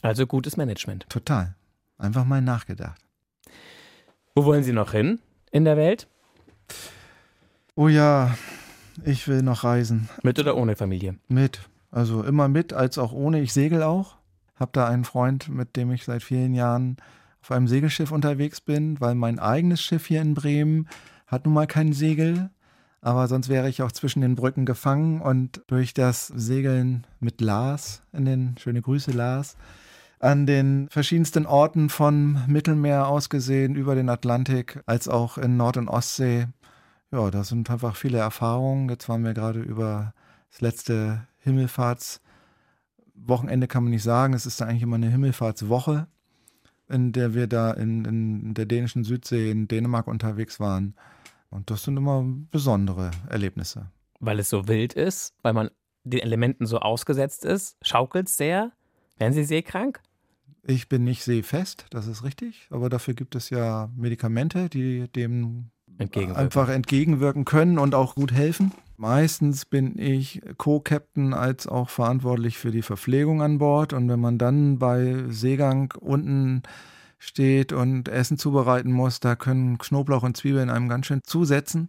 Speaker 1: Also gutes Management.
Speaker 2: Total. Einfach mal nachgedacht.
Speaker 1: Wo wollen Sie noch hin in der Welt?
Speaker 2: Oh ja, ich will noch reisen.
Speaker 1: Mit oder ohne Familie?
Speaker 2: Mit. Also immer mit, als auch ohne. Ich segel auch. Hab da einen Freund, mit dem ich seit vielen Jahren auf einem Segelschiff unterwegs bin, weil mein eigenes Schiff hier in Bremen hat nun mal kein Segel. Aber sonst wäre ich auch zwischen den Brücken gefangen und durch das Segeln mit Lars in den, schöne Grüße Lars, an den verschiedensten Orten von Mittelmeer aus gesehen, über den Atlantik, als auch in Nord- und Ostsee. Ja, das sind einfach viele Erfahrungen. Jetzt waren wir gerade über das letzte Himmelfahrtswochenende, kann man nicht sagen. Es ist eigentlich immer eine Himmelfahrtswoche, in der wir da in, in der dänischen Südsee in Dänemark unterwegs waren. Und das sind immer besondere Erlebnisse.
Speaker 1: Weil es so wild ist, weil man den Elementen so ausgesetzt ist, schaukelt es sehr. Werden Sie seekrank?
Speaker 2: Ich bin nicht seefest, das ist richtig, aber dafür gibt es ja Medikamente, die dem einfach entgegenwirken können und auch gut helfen. Meistens bin ich Co-Captain als auch verantwortlich für die Verpflegung an Bord. Und wenn man dann bei Seegang unten steht und Essen zubereiten muss, da können Knoblauch und Zwiebeln einem ganz schön zusetzen.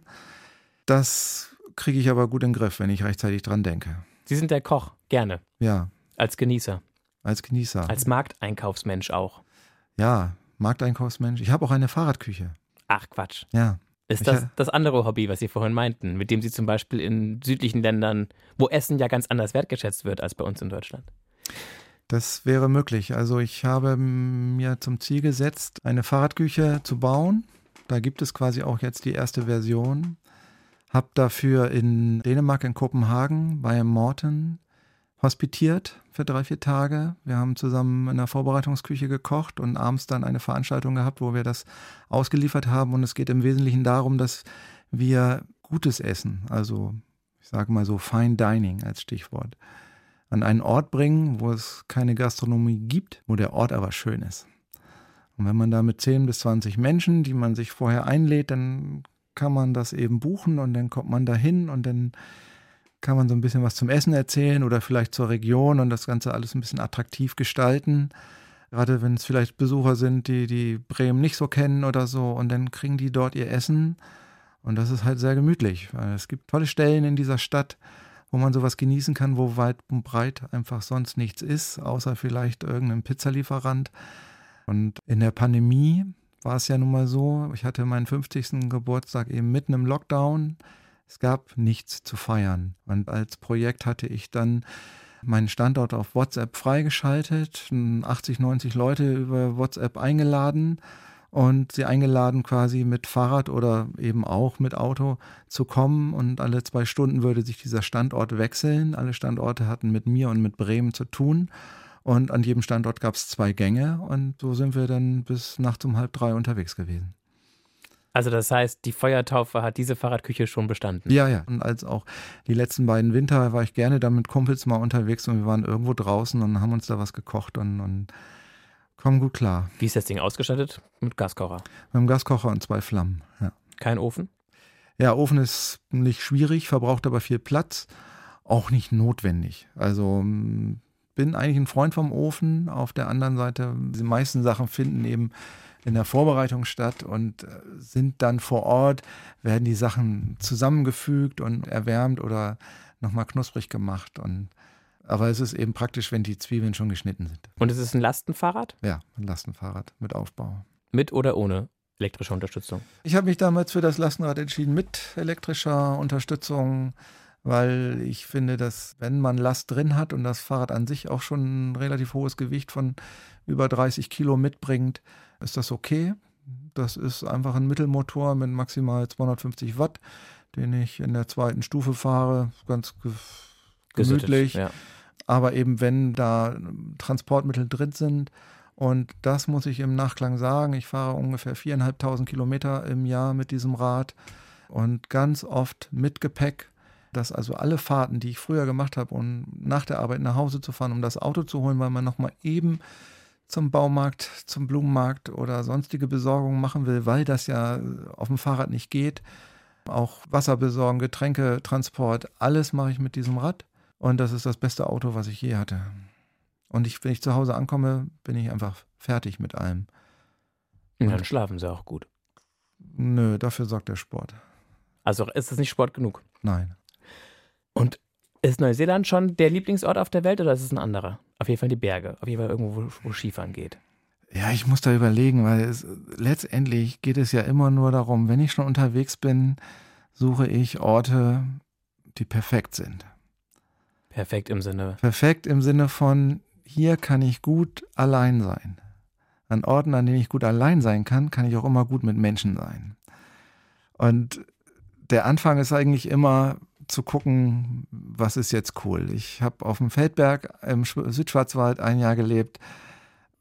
Speaker 2: Das kriege ich aber gut in den Griff, wenn ich rechtzeitig dran denke.
Speaker 1: Sie sind der Koch, gerne.
Speaker 2: Ja,
Speaker 1: Als Genießer,
Speaker 2: als Genießer.
Speaker 1: als Markteinkaufsmensch auch.
Speaker 2: ja, Markteinkaufsmensch. Ich habe auch eine Fahrradküche.
Speaker 1: Ach Quatsch.
Speaker 2: Ja,
Speaker 1: Ist das das andere Hobby, was Sie vorhin meinten, mit dem Sie zum Beispiel in südlichen Ländern, wo Essen ja ganz anders wertgeschätzt wird als bei uns in Deutschland?
Speaker 2: Das wäre möglich. Also ich habe mir zum Ziel gesetzt, eine Fahrradküche zu bauen. Da gibt es quasi auch jetzt die erste Version. Hab dafür in Dänemark, in Kopenhagen bei Morten hospitiert für drei, vier Tage. Wir haben zusammen in der Vorbereitungsküche gekocht und abends dann eine Veranstaltung gehabt, wo wir das ausgeliefert haben. Und es geht im Wesentlichen darum, dass wir gutes Essen, also ich sage mal so Fine Dining als Stichwort, an einen Ort bringen, wo es keine Gastronomie gibt, wo der Ort aber schön ist. Und wenn man da mit 10 bis 20 Menschen, die man sich vorher einlädt, dann kann man das eben buchen und dann kommt man da hin und dann kann man so ein bisschen was zum Essen erzählen oder vielleicht zur Region und das Ganze alles ein bisschen attraktiv gestalten. Gerade wenn es vielleicht Besucher sind, die, die Bremen nicht so kennen oder so und dann kriegen die dort ihr Essen und das ist halt sehr gemütlich. Es gibt tolle Stellen in dieser Stadt, wo man sowas genießen kann, wo weit und breit einfach sonst nichts ist, außer vielleicht irgendein Pizzalieferant. Und in der Pandemie war es ja nun mal so, ich hatte meinen 50. Geburtstag eben mitten im Lockdown. Es gab nichts zu feiern. Und als Projekt hatte ich dann meinen Standort auf WhatsApp freigeschaltet, 80, 90 Leute über WhatsApp eingeladen und sie eingeladen, quasi mit Fahrrad oder eben auch mit Auto zu kommen. Und alle zwei Stunden würde sich dieser Standort wechseln. Alle Standorte hatten mit mir und mit Bremen zu tun. Und an jedem Standort gab es zwei Gänge. Und so sind wir dann bis nachts um halb drei unterwegs gewesen.
Speaker 1: Also das heißt, die Feuertaufe hat diese Fahrradküche schon bestanden.
Speaker 2: Ja, ja. Und als auch die letzten beiden Winter war ich gerne da mit Kumpels mal unterwegs und wir waren irgendwo draußen und haben uns da was gekocht und, und Kommen gut klar.
Speaker 1: Wie ist das Ding ausgestattet? Mit Gaskocher?
Speaker 2: Mit einem Gaskocher und zwei Flammen, ja.
Speaker 1: Kein Ofen?
Speaker 2: Ja, Ofen ist nicht schwierig, verbraucht aber viel Platz. Auch nicht notwendig. Also mm, bin eigentlich ein Freund vom Ofen. Auf der anderen Seite, die meisten Sachen finden eben in der Vorbereitung statt und äh, sind dann vor Ort, werden die Sachen zusammengefügt und erwärmt oder nochmal knusprig gemacht. Und aber es ist eben praktisch, wenn die Zwiebeln schon geschnitten sind.
Speaker 1: Und es ist ein Lastenfahrrad?
Speaker 2: Ja, ein Lastenfahrrad mit Aufbau.
Speaker 1: Mit oder ohne elektrische Unterstützung?
Speaker 2: Ich habe mich damals für das Lastenrad entschieden mit elektrischer Unterstützung, weil ich finde, dass wenn man Last drin hat und das Fahrrad an sich auch schon ein relativ hohes Gewicht von über 30 Kilo mitbringt, ist das okay. Das ist einfach ein Mittelmotor mit maximal 250 Watt, den ich in der zweiten Stufe fahre, ganz gemütlich. Ja aber eben wenn da Transportmittel drin sind. Und das muss ich im Nachklang sagen. Ich fahre ungefähr viereinhalbtausend Kilometer im Jahr mit diesem Rad und ganz oft mit Gepäck, dass also alle Fahrten, die ich früher gemacht habe, um nach der Arbeit nach Hause zu fahren, um das Auto zu holen, weil man nochmal eben zum Baumarkt, zum Blumenmarkt oder sonstige Besorgungen machen will, weil das ja auf dem Fahrrad nicht geht. Auch Wasser besorgen, Getränke, Transport, alles mache ich mit diesem Rad. Und das ist das beste Auto, was ich je hatte. Und ich, wenn ich zu Hause ankomme, bin ich einfach fertig mit allem.
Speaker 1: Und dann schlafen sie auch gut.
Speaker 2: Nö, dafür sorgt der Sport.
Speaker 1: Also ist es nicht Sport genug?
Speaker 2: Nein.
Speaker 1: Und ist Neuseeland schon der Lieblingsort auf der Welt oder ist es ein anderer? Auf jeden Fall die Berge, auf jeden Fall irgendwo, wo, wo Skifahren geht.
Speaker 2: Ja, ich muss da überlegen, weil es, letztendlich geht es ja immer nur darum, wenn ich schon unterwegs bin, suche ich Orte, die perfekt sind.
Speaker 1: Perfekt im Sinne.
Speaker 2: Perfekt im Sinne von, hier kann ich gut allein sein. An Orten, an denen ich gut allein sein kann, kann ich auch immer gut mit Menschen sein. Und der Anfang ist eigentlich immer zu gucken, was ist jetzt cool. Ich habe auf dem Feldberg im Südschwarzwald ein Jahr gelebt,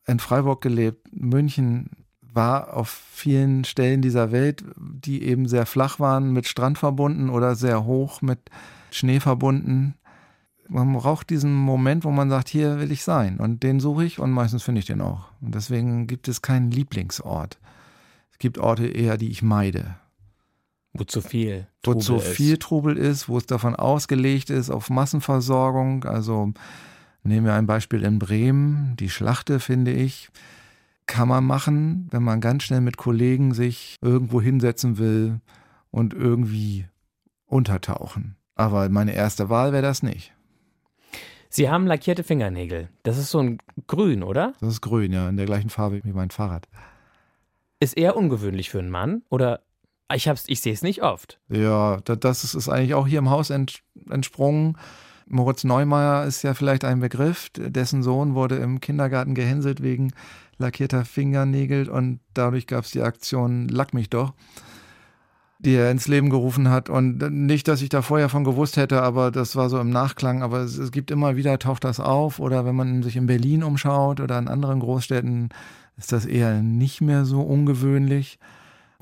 Speaker 2: in Freiburg gelebt, München war auf vielen Stellen dieser Welt, die eben sehr flach waren, mit Strand verbunden oder sehr hoch mit Schnee verbunden man braucht diesen Moment, wo man sagt, hier will ich sein. Und den suche ich und meistens finde ich den auch. Und deswegen gibt es keinen Lieblingsort. Es gibt Orte eher, die ich meide.
Speaker 1: Wo zu viel
Speaker 2: Trubel Wo zu viel Trubel ist, wo es davon ausgelegt ist auf Massenversorgung. Also nehmen wir ein Beispiel in Bremen. Die Schlachte, finde ich, kann man machen, wenn man ganz schnell mit Kollegen sich irgendwo hinsetzen will und irgendwie untertauchen. Aber meine erste Wahl wäre das nicht.
Speaker 1: Sie haben lackierte Fingernägel. Das ist so ein Grün, oder?
Speaker 2: Das ist grün, ja, in der gleichen Farbe wie mein Fahrrad.
Speaker 1: Ist eher ungewöhnlich für einen Mann oder ich, ich sehe es nicht oft.
Speaker 2: Ja, das ist eigentlich auch hier im Haus entsprungen. Moritz Neumeier ist ja vielleicht ein Begriff. Dessen Sohn wurde im Kindergarten gehänselt wegen lackierter Fingernägel und dadurch gab es die Aktion Lack mich doch, die er ins Leben gerufen hat. Und nicht, dass ich da vorher von gewusst hätte, aber das war so im Nachklang. Aber es, es gibt immer wieder, taucht das auf. Oder wenn man sich in Berlin umschaut oder in anderen Großstädten, ist das eher nicht mehr so ungewöhnlich.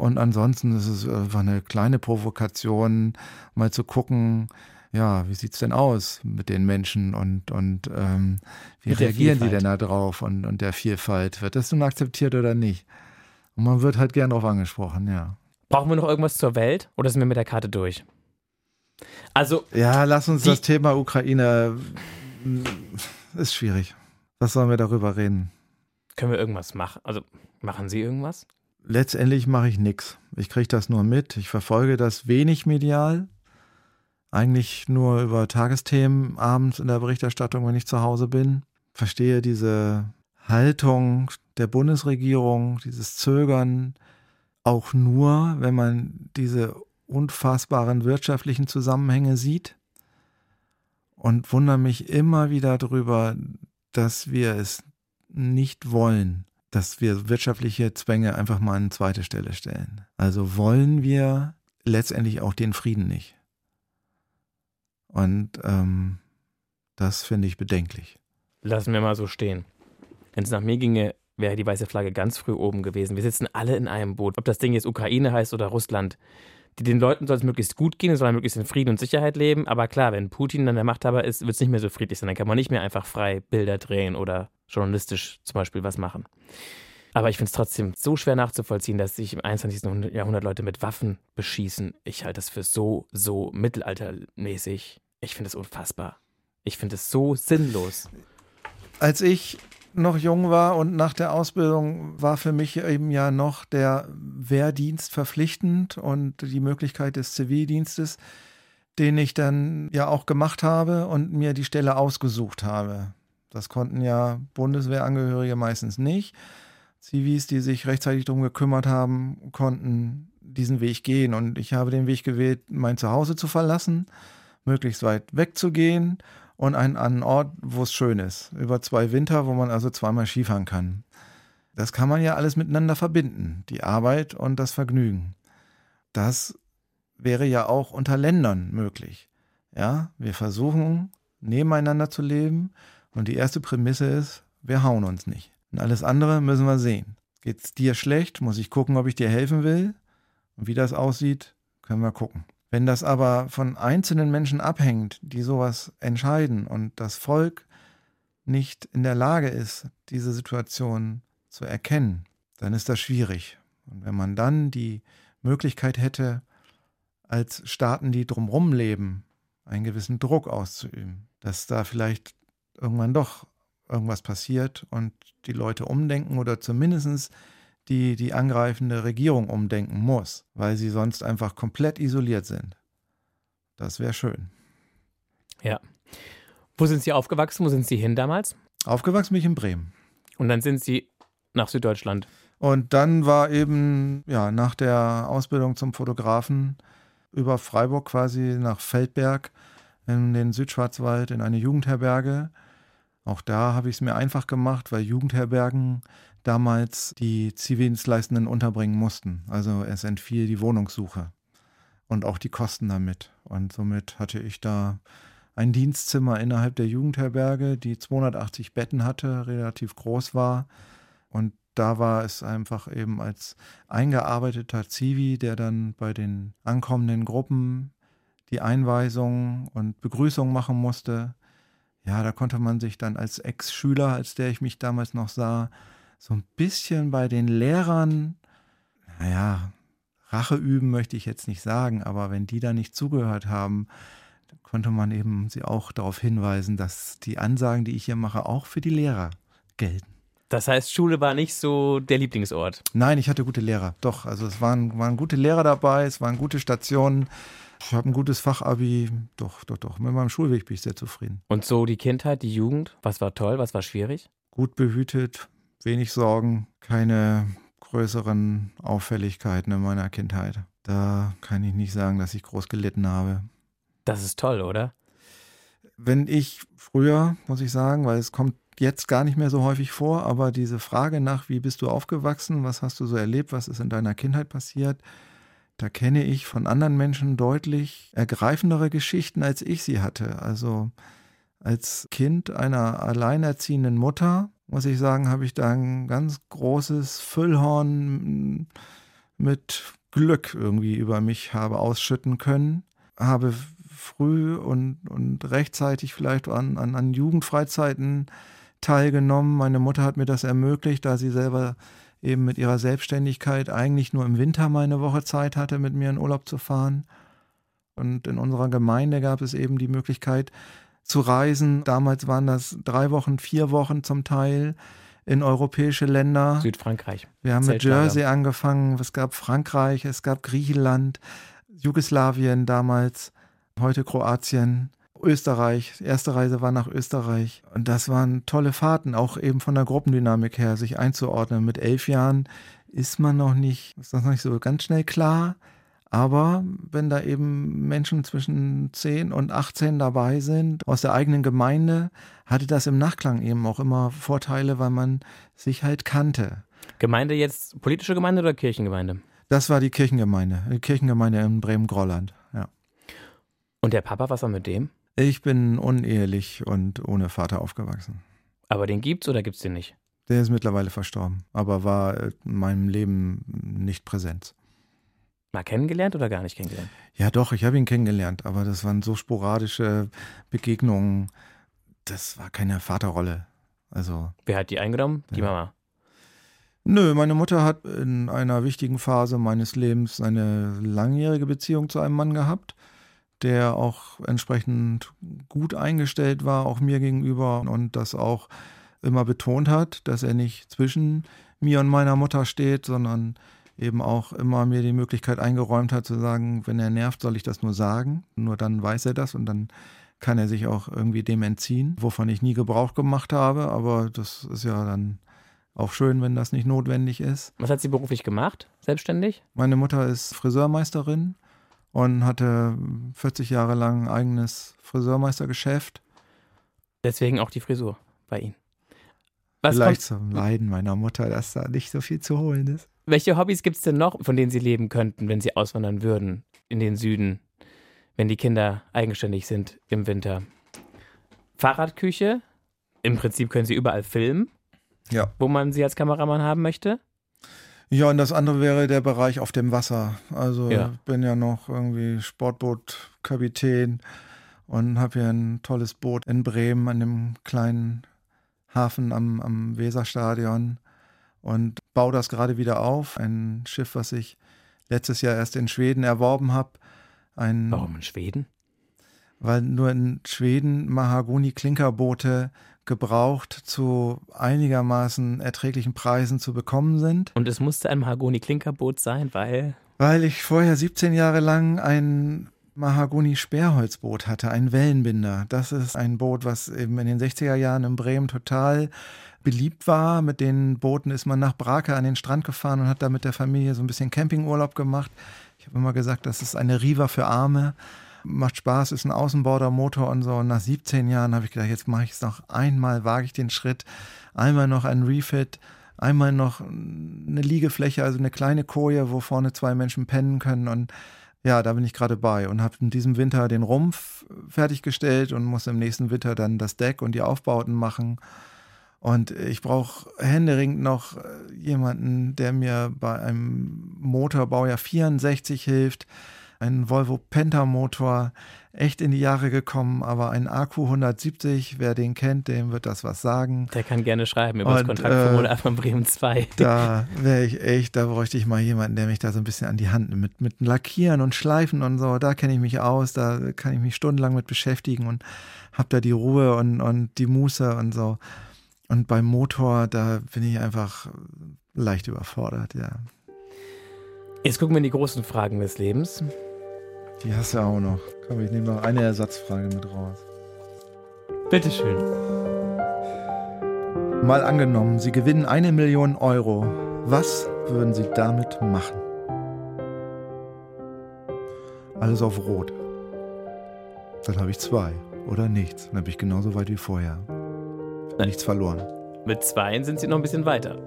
Speaker 2: Und ansonsten ist es einfach eine kleine Provokation, mal zu gucken, ja, wie sieht es denn aus mit den Menschen und, und ähm, wie reagieren die denn da drauf und, und der Vielfalt? Wird das nun akzeptiert oder nicht? Und man wird halt gern darauf angesprochen, ja.
Speaker 1: Brauchen wir noch irgendwas zur Welt oder sind wir mit der Karte durch? Also.
Speaker 2: Ja, lass uns das Thema Ukraine. Ist schwierig. Was sollen wir darüber reden?
Speaker 1: Können wir irgendwas machen? Also, machen Sie irgendwas?
Speaker 2: Letztendlich mache ich nichts. Ich kriege das nur mit. Ich verfolge das wenig medial eigentlich nur über Tagesthemen abends in der Berichterstattung, wenn ich zu Hause bin. Verstehe diese Haltung der Bundesregierung, dieses Zögern auch nur, wenn man diese unfassbaren wirtschaftlichen Zusammenhänge sieht und wundere mich immer wieder darüber, dass wir es nicht wollen, dass wir wirtschaftliche Zwänge einfach mal an zweite Stelle stellen. Also wollen wir letztendlich auch den Frieden nicht. Und ähm, das finde ich bedenklich.
Speaker 1: Lassen wir mal so stehen. Wenn es nach mir ginge, wäre die weiße Flagge ganz früh oben gewesen. Wir sitzen alle in einem Boot. Ob das Ding jetzt Ukraine heißt oder Russland. Die, den Leuten soll es möglichst gut gehen, soll möglichst in Frieden und Sicherheit leben. Aber klar, wenn Putin dann der Machthaber ist, wird es nicht mehr so friedlich sein. Dann kann man nicht mehr einfach frei Bilder drehen oder journalistisch zum Beispiel was machen. Aber ich finde es trotzdem so schwer nachzuvollziehen, dass sich im 21. Jahrhundert Leute mit Waffen beschießen. Ich halte das für so, so mittelaltermäßig. Ich finde es unfassbar. Ich finde es so sinnlos.
Speaker 2: Als ich noch jung war und nach der Ausbildung war für mich eben ja noch der Wehrdienst verpflichtend und die Möglichkeit des Zivildienstes, den ich dann ja auch gemacht habe und mir die Stelle ausgesucht habe. Das konnten ja Bundeswehrangehörige meistens nicht. Zivis, die sich rechtzeitig darum gekümmert haben, konnten diesen Weg gehen. Und ich habe den Weg gewählt, mein Zuhause zu verlassen, möglichst weit wegzugehen und einen, einen Ort, wo es schön ist. Über zwei Winter, wo man also zweimal Skifahren kann. Das kann man ja alles miteinander verbinden, die Arbeit und das Vergnügen. Das wäre ja auch unter Ländern möglich. Ja, wir versuchen nebeneinander zu leben und die erste Prämisse ist, wir hauen uns nicht. Und alles andere müssen wir sehen. Geht's dir schlecht, muss ich gucken, ob ich dir helfen will. Und wie das aussieht, können wir gucken. Wenn das aber von einzelnen Menschen abhängt, die sowas entscheiden und das Volk nicht in der Lage ist, diese Situation zu erkennen, dann ist das schwierig. Und wenn man dann die Möglichkeit hätte, als Staaten, die drumherum leben, einen gewissen Druck auszuüben, dass da vielleicht irgendwann doch irgendwas passiert und die Leute umdenken oder zumindest die, die angreifende Regierung umdenken muss, weil sie sonst einfach komplett isoliert sind. Das wäre schön.
Speaker 1: Ja. Wo sind Sie aufgewachsen? Wo sind Sie hin damals?
Speaker 2: Aufgewachsen bin ich in Bremen.
Speaker 1: Und dann sind Sie nach Süddeutschland.
Speaker 2: Und dann war eben, ja, nach der Ausbildung zum Fotografen über Freiburg quasi nach Feldberg in den Südschwarzwald in eine Jugendherberge auch da habe ich es mir einfach gemacht, weil Jugendherbergen damals die Zivildienstleistenden unterbringen mussten. Also es entfiel die Wohnungssuche und auch die Kosten damit. Und somit hatte ich da ein Dienstzimmer innerhalb der Jugendherberge, die 280 Betten hatte, relativ groß war. Und da war es einfach eben als eingearbeiteter Zivi, der dann bei den ankommenden Gruppen die Einweisung und Begrüßung machen musste ja, da konnte man sich dann als Ex-Schüler, als der ich mich damals noch sah, so ein bisschen bei den Lehrern, naja, Rache üben möchte ich jetzt nicht sagen, aber wenn die da nicht zugehört haben, konnte man eben sie auch darauf hinweisen, dass die Ansagen, die ich hier mache, auch für die Lehrer gelten.
Speaker 1: Das heißt, Schule war nicht so der Lieblingsort.
Speaker 2: Nein, ich hatte gute Lehrer. Doch, also es waren, waren gute Lehrer dabei, es waren gute Stationen. Ich habe ein gutes Fachabi. Doch, doch, doch. Mit meinem Schulweg bin ich sehr zufrieden.
Speaker 1: Und so die Kindheit, die Jugend, was war toll, was war schwierig?
Speaker 2: Gut behütet, wenig Sorgen, keine größeren Auffälligkeiten in meiner Kindheit. Da kann ich nicht sagen, dass ich groß gelitten habe.
Speaker 1: Das ist toll, oder?
Speaker 2: Wenn ich früher, muss ich sagen, weil es kommt jetzt gar nicht mehr so häufig vor, aber diese Frage nach, wie bist du aufgewachsen, was hast du so erlebt, was ist in deiner Kindheit passiert, da kenne ich von anderen Menschen deutlich ergreifendere Geschichten, als ich sie hatte. Also als Kind einer alleinerziehenden Mutter, muss ich sagen, habe ich da ein ganz großes Füllhorn mit Glück irgendwie über mich habe ausschütten können. Habe früh und, und rechtzeitig vielleicht an, an, an Jugendfreizeiten teilgenommen. Meine Mutter hat mir das ermöglicht, da sie selber eben mit ihrer Selbstständigkeit eigentlich nur im Winter mal eine Woche Zeit hatte, mit mir in Urlaub zu fahren. Und in unserer Gemeinde gab es eben die Möglichkeit zu reisen. Damals waren das drei Wochen, vier Wochen zum Teil in europäische Länder.
Speaker 1: Südfrankreich.
Speaker 2: Wir haben mit Jersey angefangen. Es gab Frankreich, es gab Griechenland, Jugoslawien damals, heute Kroatien. Österreich. Die erste Reise war nach Österreich. Und das waren tolle Fahrten, auch eben von der Gruppendynamik her, sich einzuordnen. Mit elf Jahren ist man noch nicht, ist das noch nicht so ganz schnell klar. Aber wenn da eben Menschen zwischen 10 und 18 dabei sind, aus der eigenen Gemeinde, hatte das im Nachklang eben auch immer Vorteile, weil man sich halt kannte.
Speaker 1: Gemeinde jetzt politische Gemeinde oder Kirchengemeinde?
Speaker 2: Das war die Kirchengemeinde, die Kirchengemeinde in Bremen-Grolland, ja.
Speaker 1: Und der Papa, was war mit dem?
Speaker 2: Ich bin unehelich und ohne Vater aufgewachsen.
Speaker 1: Aber den gibt's oder gibt's den nicht?
Speaker 2: Der ist mittlerweile verstorben, aber war in meinem Leben nicht präsent.
Speaker 1: Mal kennengelernt oder gar nicht kennengelernt?
Speaker 2: Ja, doch, ich habe ihn kennengelernt, aber das waren so sporadische Begegnungen. Das war keine Vaterrolle. Also.
Speaker 1: Wer hat die eingenommen? Die ja. Mama.
Speaker 2: Nö, meine Mutter hat in einer wichtigen Phase meines Lebens eine langjährige Beziehung zu einem Mann gehabt der auch entsprechend gut eingestellt war, auch mir gegenüber und das auch immer betont hat, dass er nicht zwischen mir und meiner Mutter steht, sondern eben auch immer mir die Möglichkeit eingeräumt hat zu sagen, wenn er nervt, soll ich das nur sagen. Nur dann weiß er das und dann kann er sich auch irgendwie dem entziehen, wovon ich nie Gebrauch gemacht habe. Aber das ist ja dann auch schön, wenn das nicht notwendig ist.
Speaker 1: Was hat sie beruflich gemacht? Selbstständig?
Speaker 2: Meine Mutter ist Friseurmeisterin und hatte 40 Jahre lang ein eigenes Friseurmeistergeschäft.
Speaker 1: Deswegen auch die Frisur bei Ihnen.
Speaker 2: Was Vielleicht zum Leiden meiner Mutter, dass da nicht so viel zu holen ist.
Speaker 1: Welche Hobbys gibt es denn noch, von denen Sie leben könnten, wenn Sie auswandern würden in den Süden, wenn die Kinder eigenständig sind im Winter? Fahrradküche? Im Prinzip können Sie überall filmen,
Speaker 2: ja.
Speaker 1: wo man Sie als Kameramann haben möchte.
Speaker 2: Ja, und das andere wäre der Bereich auf dem Wasser. Also ja. ich bin ja noch irgendwie Sportbootkapitän und habe hier ein tolles Boot in Bremen an dem kleinen Hafen am, am Weserstadion und baue das gerade wieder auf. Ein Schiff, was ich letztes Jahr erst in Schweden erworben habe.
Speaker 1: Warum in Schweden?
Speaker 2: Weil nur in Schweden Mahagoni-Klinkerboote gebraucht zu einigermaßen erträglichen Preisen zu bekommen sind.
Speaker 1: Und es musste ein Mahagoni-Klinkerboot sein, weil?
Speaker 2: Weil ich vorher 17 Jahre lang ein Mahagoni-Sperrholzboot hatte, ein Wellenbinder. Das ist ein Boot, was eben in den 60er Jahren in Bremen total beliebt war. Mit den Booten ist man nach Brake an den Strand gefahren und hat da mit der Familie so ein bisschen Campingurlaub gemacht. Ich habe immer gesagt, das ist eine Riva für Arme macht Spaß, ist ein Außenbordermotor und so. Und nach 17 Jahren habe ich gedacht, jetzt mache ich es noch einmal, wage ich den Schritt, einmal noch ein Refit, einmal noch eine Liegefläche, also eine kleine Koje, wo vorne zwei Menschen pennen können und ja, da bin ich gerade bei und habe in diesem Winter den Rumpf fertiggestellt und muss im nächsten Winter dann das Deck und die Aufbauten machen. Und ich brauche händeringend noch jemanden, der mir bei einem Motorbaujahr 64 hilft, ein Volvo Penta-Motor, echt in die Jahre gekommen, aber ein Akku 170, wer den kennt, dem wird das was sagen.
Speaker 1: Der kann gerne schreiben über das Kontaktformular äh, von Bremen 2.
Speaker 2: Da wäre ich echt, da bräuchte ich mal jemanden, der mich da so ein bisschen an die Hand nimmt. Mit, mit Lackieren und Schleifen und so, da kenne ich mich aus, da kann ich mich stundenlang mit beschäftigen und habe da die Ruhe und, und die Muße und so. Und beim Motor, da bin ich einfach leicht überfordert, ja.
Speaker 1: Jetzt gucken wir in die großen Fragen des Lebens.
Speaker 2: Die hast du auch noch. Komm, ich nehme noch eine Ersatzfrage mit raus.
Speaker 1: Bitteschön.
Speaker 2: Mal angenommen, Sie gewinnen eine Million Euro. Was würden Sie damit machen? Alles auf Rot. Dann habe ich zwei. oder nichts. Dann bin ich genauso weit wie vorher. Nichts verloren.
Speaker 1: Mit zweien sind Sie noch ein bisschen weiter.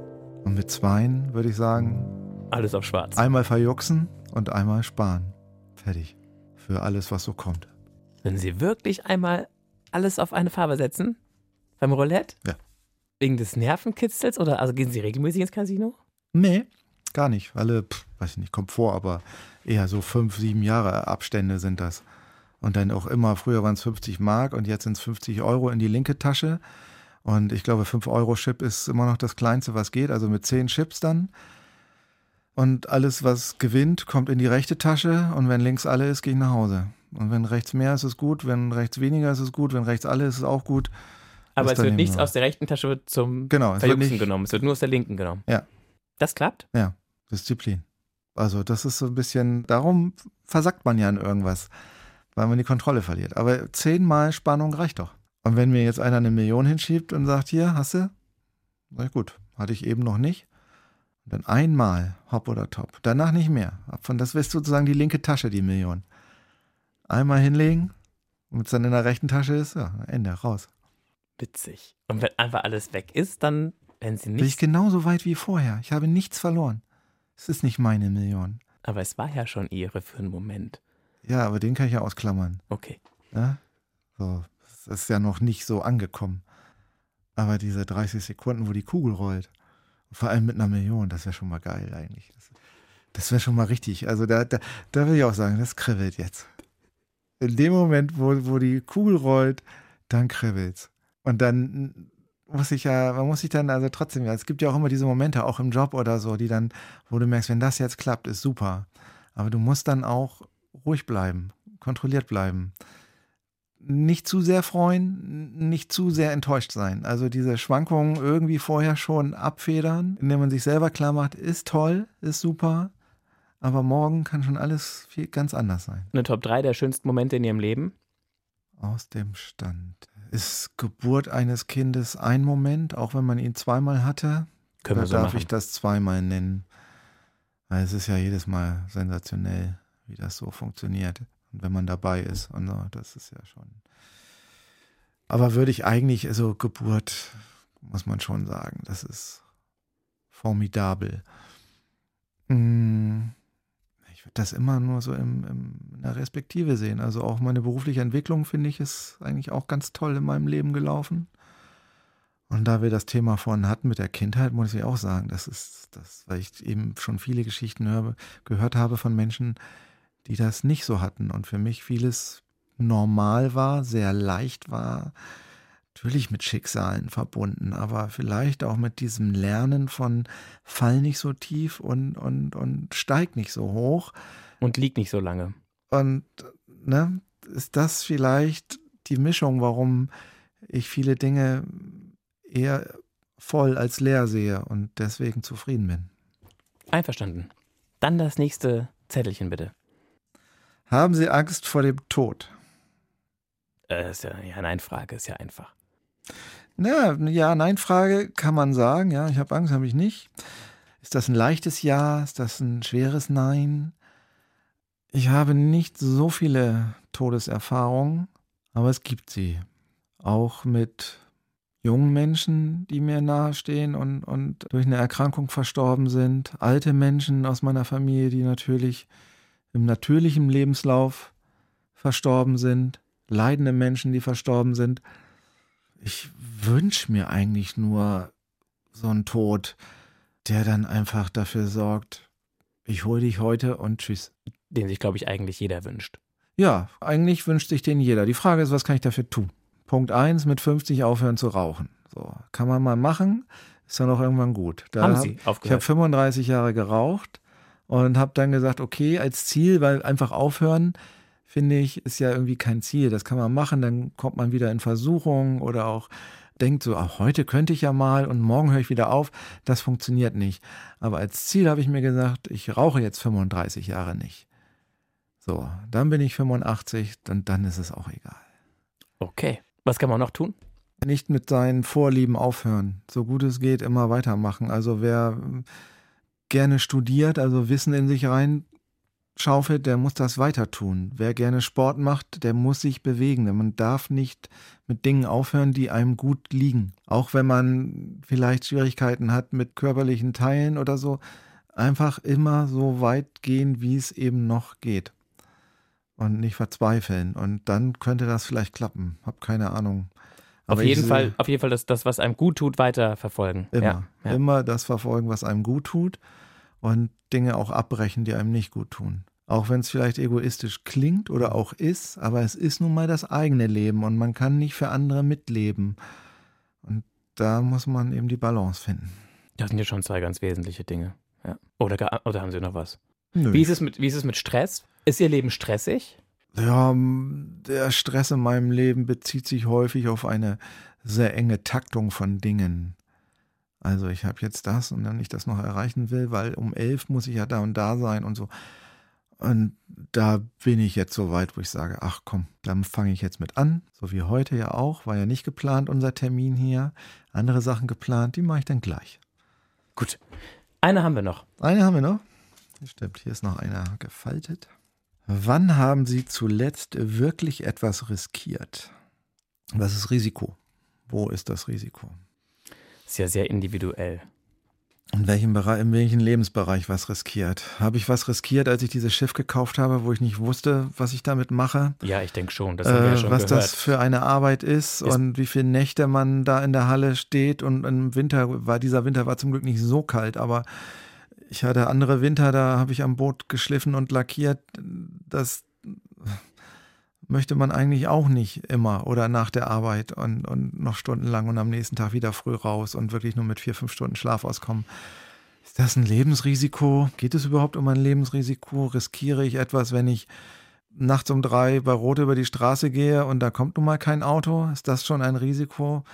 Speaker 2: Und mit zweien würde ich sagen.
Speaker 1: Alles auf schwarz.
Speaker 2: Einmal verjuxen und einmal sparen. Fertig. Für alles, was so kommt.
Speaker 1: Wenn Sie wirklich einmal alles auf eine Farbe setzen? Beim Roulette?
Speaker 2: Ja.
Speaker 1: Wegen des Nervenkitzels oder also gehen Sie regelmäßig ins Casino?
Speaker 2: Nee, gar nicht. Alle, pff, weiß ich nicht, kommt vor, aber eher so fünf, sieben Jahre Abstände sind das. Und dann auch immer, früher waren es 50 Mark und jetzt sind es 50 Euro in die linke Tasche. Und ich glaube, 5-Euro-Chip ist immer noch das Kleinste, was geht, also mit 10 Chips dann. Und alles, was gewinnt, kommt in die rechte Tasche. Und wenn links alle ist, gehe ich nach Hause. Und wenn rechts mehr ist, ist es gut. Wenn rechts weniger ist, ist es gut. Wenn rechts alle ist, ist es auch gut.
Speaker 1: Aber es wird nichts aus der rechten Tasche zum
Speaker 2: Genau,
Speaker 1: Verjuxen genommen. Es wird nur aus der linken genommen.
Speaker 2: Ja.
Speaker 1: Das klappt?
Speaker 2: Ja, Disziplin. Also das ist so ein bisschen, darum versackt man ja in irgendwas, weil man die Kontrolle verliert. Aber zehnmal Spannung reicht doch. Und wenn mir jetzt einer eine Million hinschiebt und sagt, hier, hast du? Na gut, hatte ich eben noch nicht. Und dann einmal, hopp oder top. Danach nicht mehr. Von das ist sozusagen die linke Tasche, die Million. Einmal hinlegen, und wenn es dann in der rechten Tasche ist, ja, Ende, raus.
Speaker 1: Witzig. Und wenn einfach alles weg ist, dann, wenn Sie
Speaker 2: Bin ich
Speaker 1: nicht.
Speaker 2: genauso weit wie vorher. Ich habe nichts verloren. Es ist nicht meine Million.
Speaker 1: Aber es war ja schon Ihre für einen Moment.
Speaker 2: Ja, aber den kann ich ja ausklammern.
Speaker 1: Okay.
Speaker 2: Ja? So, das ist ja noch nicht so angekommen. Aber diese 30 Sekunden, wo die Kugel rollt, vor allem mit einer Million, das wäre schon mal geil eigentlich. Das, das wäre schon mal richtig. Also da, da, da will ich auch sagen, das kribbelt jetzt. In dem Moment, wo, wo die Kugel rollt, dann kribbelt's. Und dann muss ich ja, man muss sich dann also trotzdem, es gibt ja auch immer diese Momente, auch im Job oder so, die dann, wo du merkst, wenn das jetzt klappt, ist super. Aber du musst dann auch ruhig bleiben, kontrolliert bleiben nicht zu sehr freuen, nicht zu sehr enttäuscht sein. Also diese Schwankungen irgendwie vorher schon abfedern, indem man sich selber klar macht, ist toll, ist super, aber morgen kann schon alles viel ganz anders sein.
Speaker 1: Eine Top 3 der schönsten Momente in Ihrem Leben?
Speaker 2: Aus dem Stand. Ist Geburt eines Kindes ein Moment, auch wenn man ihn zweimal hatte?
Speaker 1: Können wir
Speaker 2: Oder
Speaker 1: so
Speaker 2: darf
Speaker 1: machen.
Speaker 2: ich das zweimal nennen? Weil es ist ja jedes Mal sensationell, wie das so funktioniert. Wenn man dabei ist. Und so, das ist ja schon. Aber würde ich eigentlich, also Geburt, muss man schon sagen, das ist formidabel. Mm, Ich würde das immer nur so im, im, in der Respektive sehen. Also auch meine berufliche Entwicklung, finde ich, ist eigentlich auch ganz toll in meinem Leben gelaufen. Und da wir das Thema vorhin hatten mit der Kindheit, muss ich auch sagen, das ist das, weil ich eben schon viele Geschichten höre, gehört habe von Menschen, die das nicht so hatten und für mich vieles normal war, sehr leicht war, natürlich mit Schicksalen verbunden, aber vielleicht auch mit diesem Lernen von fall nicht so tief und, und, und steig nicht so hoch.
Speaker 1: Und liegt nicht so lange.
Speaker 2: Und ne, ist das vielleicht die Mischung, warum ich viele Dinge eher voll als leer sehe und deswegen zufrieden bin.
Speaker 1: Einverstanden. Dann das nächste Zettelchen bitte.
Speaker 2: Haben Sie Angst vor dem Tod?
Speaker 1: Äh, ist ja, ja, nein, Frage ist ja einfach.
Speaker 2: Ja, eine Ja-Nein-Frage kann man sagen. Ja, ich habe Angst, habe ich nicht. Ist das ein leichtes Ja? Ist das ein schweres Nein? Ich habe nicht so viele Todeserfahrungen, aber es gibt sie. Auch mit jungen Menschen, die mir nahestehen und, und durch eine Erkrankung verstorben sind. Alte Menschen aus meiner Familie, die natürlich im natürlichen Lebenslauf verstorben sind. Leidende Menschen, die verstorben sind. Ich wünsche mir eigentlich nur so einen Tod, der dann einfach dafür sorgt, ich hole dich heute und tschüss.
Speaker 1: Den sich, glaube ich, eigentlich jeder wünscht.
Speaker 2: Ja, eigentlich wünscht sich den jeder. Die Frage ist, was kann ich dafür tun? Punkt 1, mit 50 aufhören zu rauchen. So, kann man mal machen, ist dann auch irgendwann gut. Da
Speaker 1: Haben
Speaker 2: hab-
Speaker 1: Sie
Speaker 2: Ich habe
Speaker 1: aufgehört?
Speaker 2: 35 Jahre geraucht und habe dann gesagt, okay, als Ziel, weil einfach aufhören, finde ich, ist ja irgendwie kein Ziel. Das kann man machen, dann kommt man wieder in Versuchung oder auch denkt so, ach, heute könnte ich ja mal und morgen höre ich wieder auf. Das funktioniert nicht. Aber als Ziel habe ich mir gesagt, ich rauche jetzt 35 Jahre nicht. So, dann bin ich 85 und dann ist es auch egal.
Speaker 1: Okay. Was kann man noch tun?
Speaker 2: Nicht mit seinen Vorlieben aufhören. So gut es geht, immer weitermachen. Also wer gerne studiert, also Wissen in sich rein schaufelt, der muss das weiter tun. Wer gerne Sport macht, der muss sich bewegen. Man darf nicht mit Dingen aufhören, die einem gut liegen. Auch wenn man vielleicht Schwierigkeiten hat mit körperlichen Teilen oder so. Einfach immer so weit gehen, wie es eben noch geht. Und nicht verzweifeln. Und dann könnte das vielleicht klappen. Hab keine Ahnung.
Speaker 1: Aber auf jeden Fall, auf jeden Fall das, das, was einem gut tut, weiter verfolgen.
Speaker 2: Immer. Ja, ja. Immer das verfolgen, was einem gut tut und Dinge auch abbrechen, die einem nicht gut tun. Auch wenn es vielleicht egoistisch klingt oder auch ist, aber es ist nun mal das eigene Leben und man kann nicht für andere mitleben. Und da muss man eben die Balance finden.
Speaker 1: Das sind ja schon zwei ganz wesentliche Dinge. Ja. Oder, oder haben Sie noch was? Nö. Wie ist, es mit, wie ist es mit Stress? Ist Ihr Leben stressig?
Speaker 2: Ja, der Stress in meinem Leben bezieht sich häufig auf eine sehr enge Taktung von Dingen. Also ich habe jetzt das und wenn ich das noch erreichen will, weil um elf muss ich ja da und da sein und so. Und da bin ich jetzt so weit, wo ich sage, ach komm, dann fange ich jetzt mit an. So wie heute ja auch, war ja nicht geplant unser Termin hier. Andere Sachen geplant, die mache ich dann gleich.
Speaker 1: Gut. Eine haben wir noch.
Speaker 2: Eine haben wir noch. Stimmt, hier ist noch einer gefaltet. Wann haben Sie zuletzt wirklich etwas riskiert? Was ist Risiko? Wo ist das Risiko?
Speaker 1: ist ja sehr individuell.
Speaker 2: In welchem, Bereich, in welchem Lebensbereich was riskiert? Habe ich was riskiert, als ich dieses Schiff gekauft habe, wo ich nicht wusste, was ich damit mache?
Speaker 1: Ja, ich denke schon. Das haben wir ja schon
Speaker 2: was
Speaker 1: gehört.
Speaker 2: das für eine Arbeit ist, ist und wie viele Nächte man da in der Halle steht. Und im Winter war dieser Winter war zum Glück nicht so kalt, aber ich hatte andere Winter, da habe ich am Boot geschliffen und lackiert. Das möchte man eigentlich auch nicht immer oder nach der Arbeit und, und noch stundenlang und am nächsten Tag wieder früh raus und wirklich nur mit vier, fünf Stunden Schlaf auskommen. Ist das ein Lebensrisiko? Geht es überhaupt um ein Lebensrisiko? Riskiere ich etwas, wenn ich nachts um drei bei Rot über die Straße gehe und da kommt nun mal kein Auto? Ist das schon ein Risiko?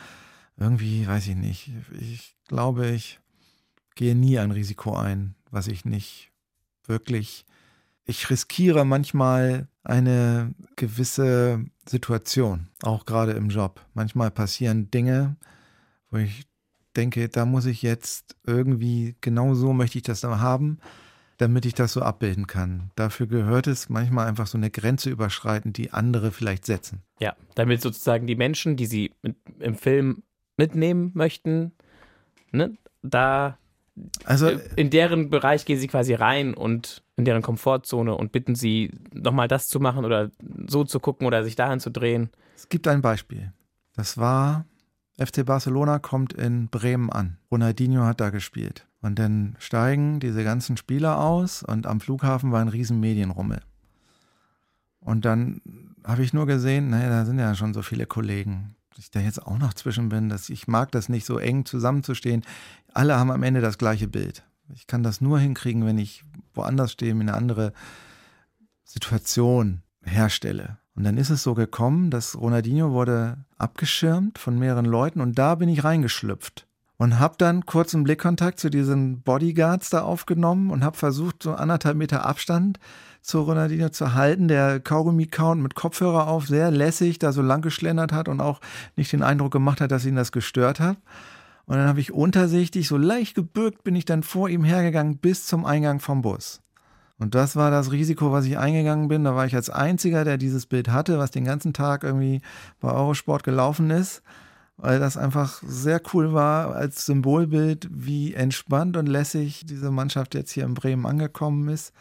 Speaker 2: Irgendwie weiß ich nicht. Ich glaube, ich gehe nie ein Risiko ein, was ich nicht wirklich ich riskiere manchmal eine gewisse Situation, auch gerade im Job. Manchmal passieren Dinge, wo ich denke, da muss ich jetzt irgendwie, genau so möchte ich das dann haben, damit ich das so abbilden kann. Dafür gehört es manchmal einfach so eine Grenze überschreiten, die andere vielleicht setzen.
Speaker 1: Ja, damit sozusagen die Menschen, die sie mit, im Film mitnehmen möchten, ne, da also, in deren Bereich gehen sie quasi rein und in deren Komfortzone und bitten sie, nochmal das zu machen oder so zu gucken oder sich dahin zu drehen.
Speaker 2: Es gibt ein Beispiel. Das war, FC Barcelona kommt in Bremen an. Ronaldinho hat da gespielt. Und dann steigen diese ganzen Spieler aus und am Flughafen war ein riesen Medienrummel. Und dann habe ich nur gesehen, naja, da sind ja schon so viele Kollegen ich da jetzt auch noch zwischen bin, dass ich mag das nicht so eng zusammenzustehen. Alle haben am Ende das gleiche Bild. Ich kann das nur hinkriegen, wenn ich woanders stehe, mir eine andere Situation herstelle. Und dann ist es so gekommen, dass Ronaldinho wurde abgeschirmt von mehreren Leuten und da bin ich reingeschlüpft und habe dann kurzen Blickkontakt zu diesen Bodyguards da aufgenommen und habe versucht, so anderthalb Meter Abstand zu Ronaldinho zu halten, der Kaugummi-Count mit Kopfhörer auf, sehr lässig da so lang geschlendert hat und auch nicht den Eindruck gemacht hat, dass ihn das gestört hat. Und dann habe ich untersichtig, so leicht gebürgt, bin ich dann vor ihm hergegangen bis zum Eingang vom Bus. Und das war das Risiko, was ich eingegangen bin. Da war ich als einziger, der dieses Bild hatte, was den ganzen Tag irgendwie bei Eurosport gelaufen ist weil das einfach sehr cool war als Symbolbild, wie entspannt und lässig diese Mannschaft jetzt hier in Bremen angekommen ist.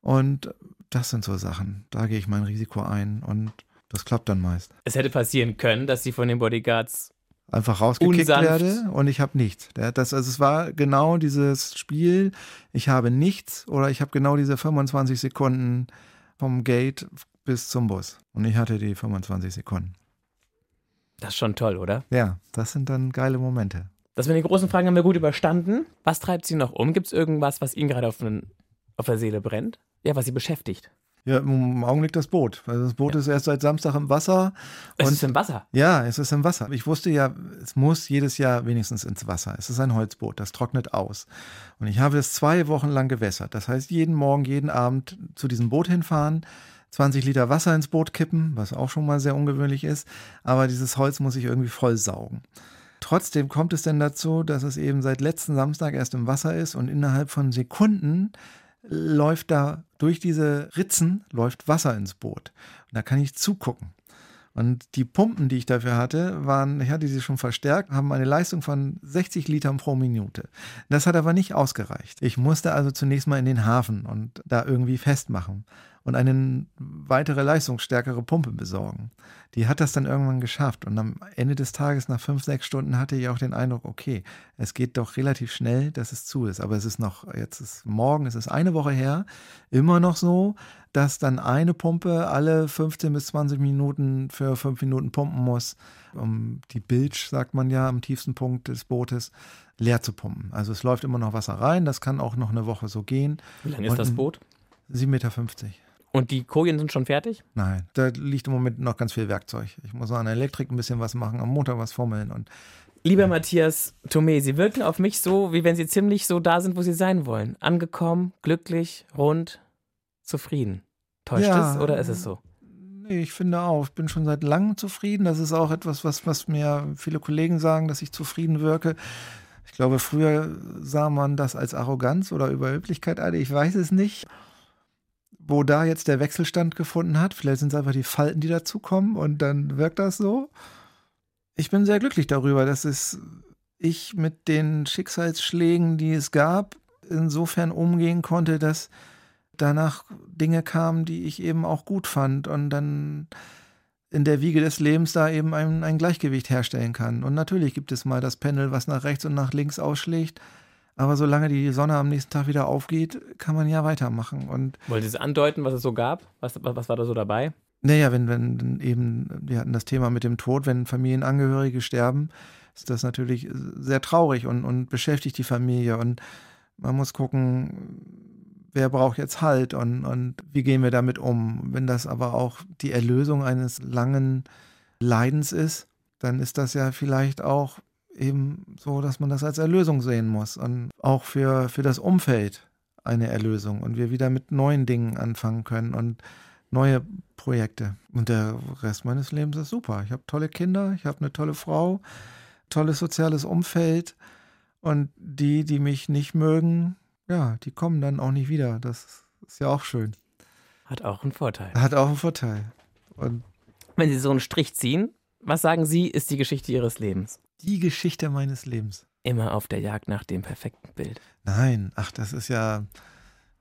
Speaker 2: Und das sind so Sachen. Da gehe ich mein Risiko ein und das klappt dann meist.
Speaker 1: Es hätte passieren können, dass sie von den Bodyguards
Speaker 2: einfach rausgekickt unsanft. werde und ich habe nichts. Das, also es war genau dieses Spiel, ich habe nichts oder ich habe genau diese 25 Sekunden vom Gate bis zum Bus. Und ich hatte die 25 Sekunden.
Speaker 1: Das ist schon toll, oder?
Speaker 2: Ja, das sind dann geile Momente.
Speaker 1: Das mit den großen Fragen haben wir gut überstanden. Was treibt Sie noch um? Gibt es irgendwas, was Ihnen gerade auf, auf der Seele brennt? Ja, was Sie beschäftigt?
Speaker 2: Ja, im Augenblick das Boot. Also das Boot ja. ist erst seit Samstag im Wasser.
Speaker 1: Es ist im Wasser?
Speaker 2: Ja, es ist im Wasser. Ich wusste ja, es muss jedes Jahr wenigstens ins Wasser. Es ist ein Holzboot, das trocknet aus. Und ich habe es zwei Wochen lang gewässert. Das heißt, jeden Morgen, jeden Abend zu diesem Boot hinfahren, 20 Liter Wasser ins Boot kippen, was auch schon mal sehr ungewöhnlich ist. Aber dieses Holz muss ich irgendwie voll saugen. Trotzdem kommt es denn dazu, dass es eben seit letzten Samstag erst im Wasser ist und innerhalb von Sekunden läuft da durch diese Ritzen, läuft Wasser ins Boot. Und da kann ich zugucken. Und die Pumpen, die ich dafür hatte, waren, ich hatte sie schon verstärkt, haben eine Leistung von 60 Litern pro Minute. Das hat aber nicht ausgereicht. Ich musste also zunächst mal in den Hafen und da irgendwie festmachen und eine weitere leistungsstärkere Pumpe besorgen. Die hat das dann irgendwann geschafft und am Ende des Tages, nach fünf, sechs Stunden, hatte ich auch den Eindruck, okay, es geht doch relativ schnell, dass es zu ist. Aber es ist noch, jetzt ist morgen, es ist eine Woche her, immer noch so, dass dann eine Pumpe alle 15 bis 20 Minuten für fünf Minuten pumpen muss, um die Bilge, sagt man ja, am tiefsten Punkt des Bootes leer zu pumpen. Also es läuft immer noch Wasser rein, das kann auch noch eine Woche so gehen.
Speaker 1: Wie lang ist das Boot?
Speaker 2: 7,50 Meter.
Speaker 1: Und die Kojen sind schon fertig?
Speaker 2: Nein, da liegt im Moment noch ganz viel Werkzeug. Ich muss an der Elektrik ein bisschen was machen, am Motor was fummeln und
Speaker 1: Lieber Matthias Thome, Sie wirken auf mich so, wie wenn Sie ziemlich so da sind, wo Sie sein wollen. Angekommen, glücklich, rund, zufrieden. Täuscht ja, es oder ist es so?
Speaker 2: Nee, ich finde auch. Ich bin schon seit langem zufrieden. Das ist auch etwas, was, was mir viele Kollegen sagen, dass ich zufrieden wirke. Ich glaube, früher sah man das als Arroganz oder Überheblichkeit an. Ich weiß es nicht wo da jetzt der Wechselstand gefunden hat. Vielleicht sind es einfach die Falten, die dazukommen und dann wirkt das so. Ich bin sehr glücklich darüber, dass es ich mit den Schicksalsschlägen, die es gab, insofern umgehen konnte, dass danach Dinge kamen, die ich eben auch gut fand und dann in der Wiege des Lebens da eben ein, ein Gleichgewicht herstellen kann. Und natürlich gibt es mal das Pendel, was nach rechts und nach links ausschlägt. Aber solange die Sonne am nächsten Tag wieder aufgeht, kann man ja weitermachen. Und
Speaker 1: Wollt ihr es andeuten, was es so gab? Was, was war da so dabei?
Speaker 2: Naja, wenn, wenn eben, wir hatten das Thema mit dem Tod, wenn Familienangehörige sterben, ist das natürlich sehr traurig und, und beschäftigt die Familie. Und man muss gucken, wer braucht jetzt Halt und, und wie gehen wir damit um. Wenn das aber auch die Erlösung eines langen Leidens ist, dann ist das ja vielleicht auch eben so, dass man das als Erlösung sehen muss und auch für, für das Umfeld eine Erlösung und wir wieder mit neuen Dingen anfangen können und neue Projekte. Und der Rest meines Lebens ist super. Ich habe tolle Kinder, ich habe eine tolle Frau, tolles soziales Umfeld und die, die mich nicht mögen, ja, die kommen dann auch nicht wieder. Das ist ja auch schön.
Speaker 1: Hat auch einen Vorteil.
Speaker 2: Hat auch einen Vorteil. Und
Speaker 1: Wenn Sie so einen Strich ziehen, was sagen Sie, ist die Geschichte Ihres Lebens?
Speaker 2: Die Geschichte meines Lebens.
Speaker 1: Immer auf der Jagd nach dem perfekten Bild.
Speaker 2: Nein, ach, das ist ja.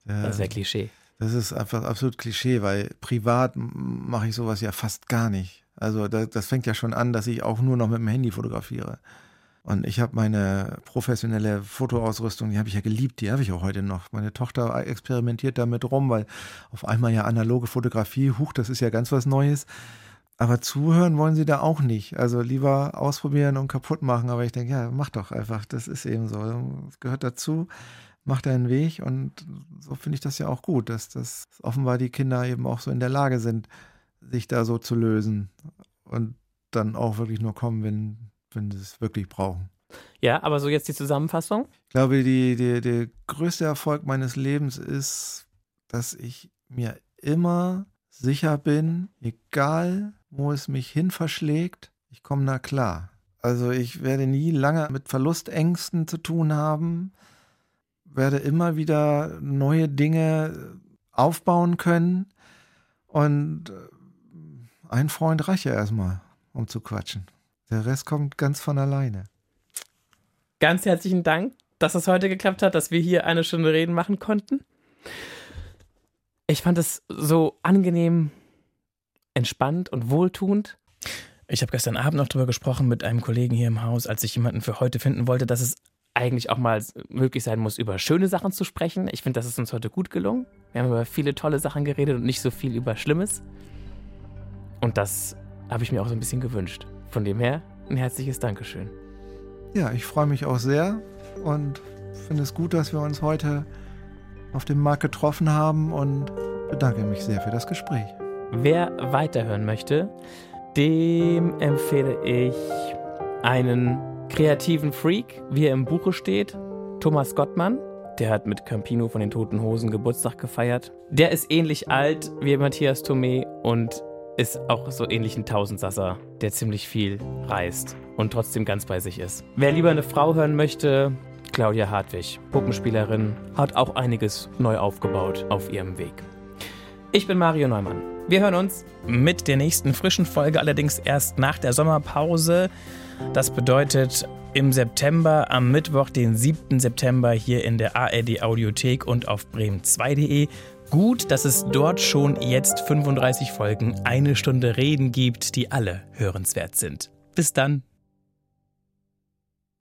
Speaker 1: Äh, das ist ja Klischee.
Speaker 2: Das ist einfach absolut Klischee, weil privat mache ich sowas ja fast gar nicht. Also das, das fängt ja schon an, dass ich auch nur noch mit dem Handy fotografiere. Und ich habe meine professionelle Fotoausrüstung, die habe ich ja geliebt, die habe ich auch heute noch. Meine Tochter experimentiert damit rum, weil auf einmal ja analoge Fotografie, huch, das ist ja ganz was Neues. Aber zuhören wollen sie da auch nicht. Also lieber ausprobieren und kaputt machen. Aber ich denke, ja, mach doch einfach. Das ist eben so. Das gehört dazu. Mach deinen Weg. Und so finde ich das ja auch gut, dass das offenbar die Kinder eben auch so in der Lage sind, sich da so zu lösen. Und dann auch wirklich nur kommen, wenn, wenn sie es wirklich brauchen.
Speaker 1: Ja, aber so jetzt die Zusammenfassung?
Speaker 2: Ich glaube, die, die, der größte Erfolg meines Lebens ist, dass ich mir immer sicher bin, egal wo es mich hin verschlägt, ich komme da klar. Also ich werde nie lange mit Verlustängsten zu tun haben, werde immer wieder neue Dinge aufbauen können und äh, ein Freund reicht ja erstmal, um zu quatschen. Der Rest kommt ganz von alleine.
Speaker 1: Ganz herzlichen Dank, dass es heute geklappt hat, dass wir hier eine Stunde reden machen konnten. Ich fand es so angenehm, entspannt und wohltuend. Ich habe gestern Abend noch darüber gesprochen mit einem Kollegen hier im Haus, als ich jemanden für heute finden wollte, dass es eigentlich auch mal möglich sein muss, über schöne Sachen zu sprechen. Ich finde, das ist uns heute gut gelungen. Wir haben über viele tolle Sachen geredet und nicht so viel über Schlimmes. Und das habe ich mir auch so ein bisschen gewünscht. Von dem her ein herzliches Dankeschön.
Speaker 2: Ja, ich freue mich auch sehr und finde es gut, dass wir uns heute auf dem Markt getroffen haben und bedanke mich sehr für das Gespräch.
Speaker 1: Wer weiterhören möchte, dem empfehle ich einen kreativen Freak, wie er im Buche steht, Thomas Gottmann. Der hat mit Campino von den Toten Hosen Geburtstag gefeiert. Der ist ähnlich alt wie Matthias Thomé und ist auch so ähnlich ein Tausendsasser, der ziemlich viel reist und trotzdem ganz bei sich ist. Wer lieber eine Frau hören möchte, Claudia Hartwig, Puppenspielerin, hat auch einiges neu aufgebaut auf ihrem Weg. Ich bin Mario Neumann. Wir hören uns mit der nächsten frischen Folge allerdings erst nach der Sommerpause. Das bedeutet im September, am Mittwoch, den 7. September hier in der ARD Audiothek und auf bremen2.de. Gut, dass es dort schon jetzt 35 Folgen eine Stunde Reden gibt, die alle hörenswert sind. Bis dann.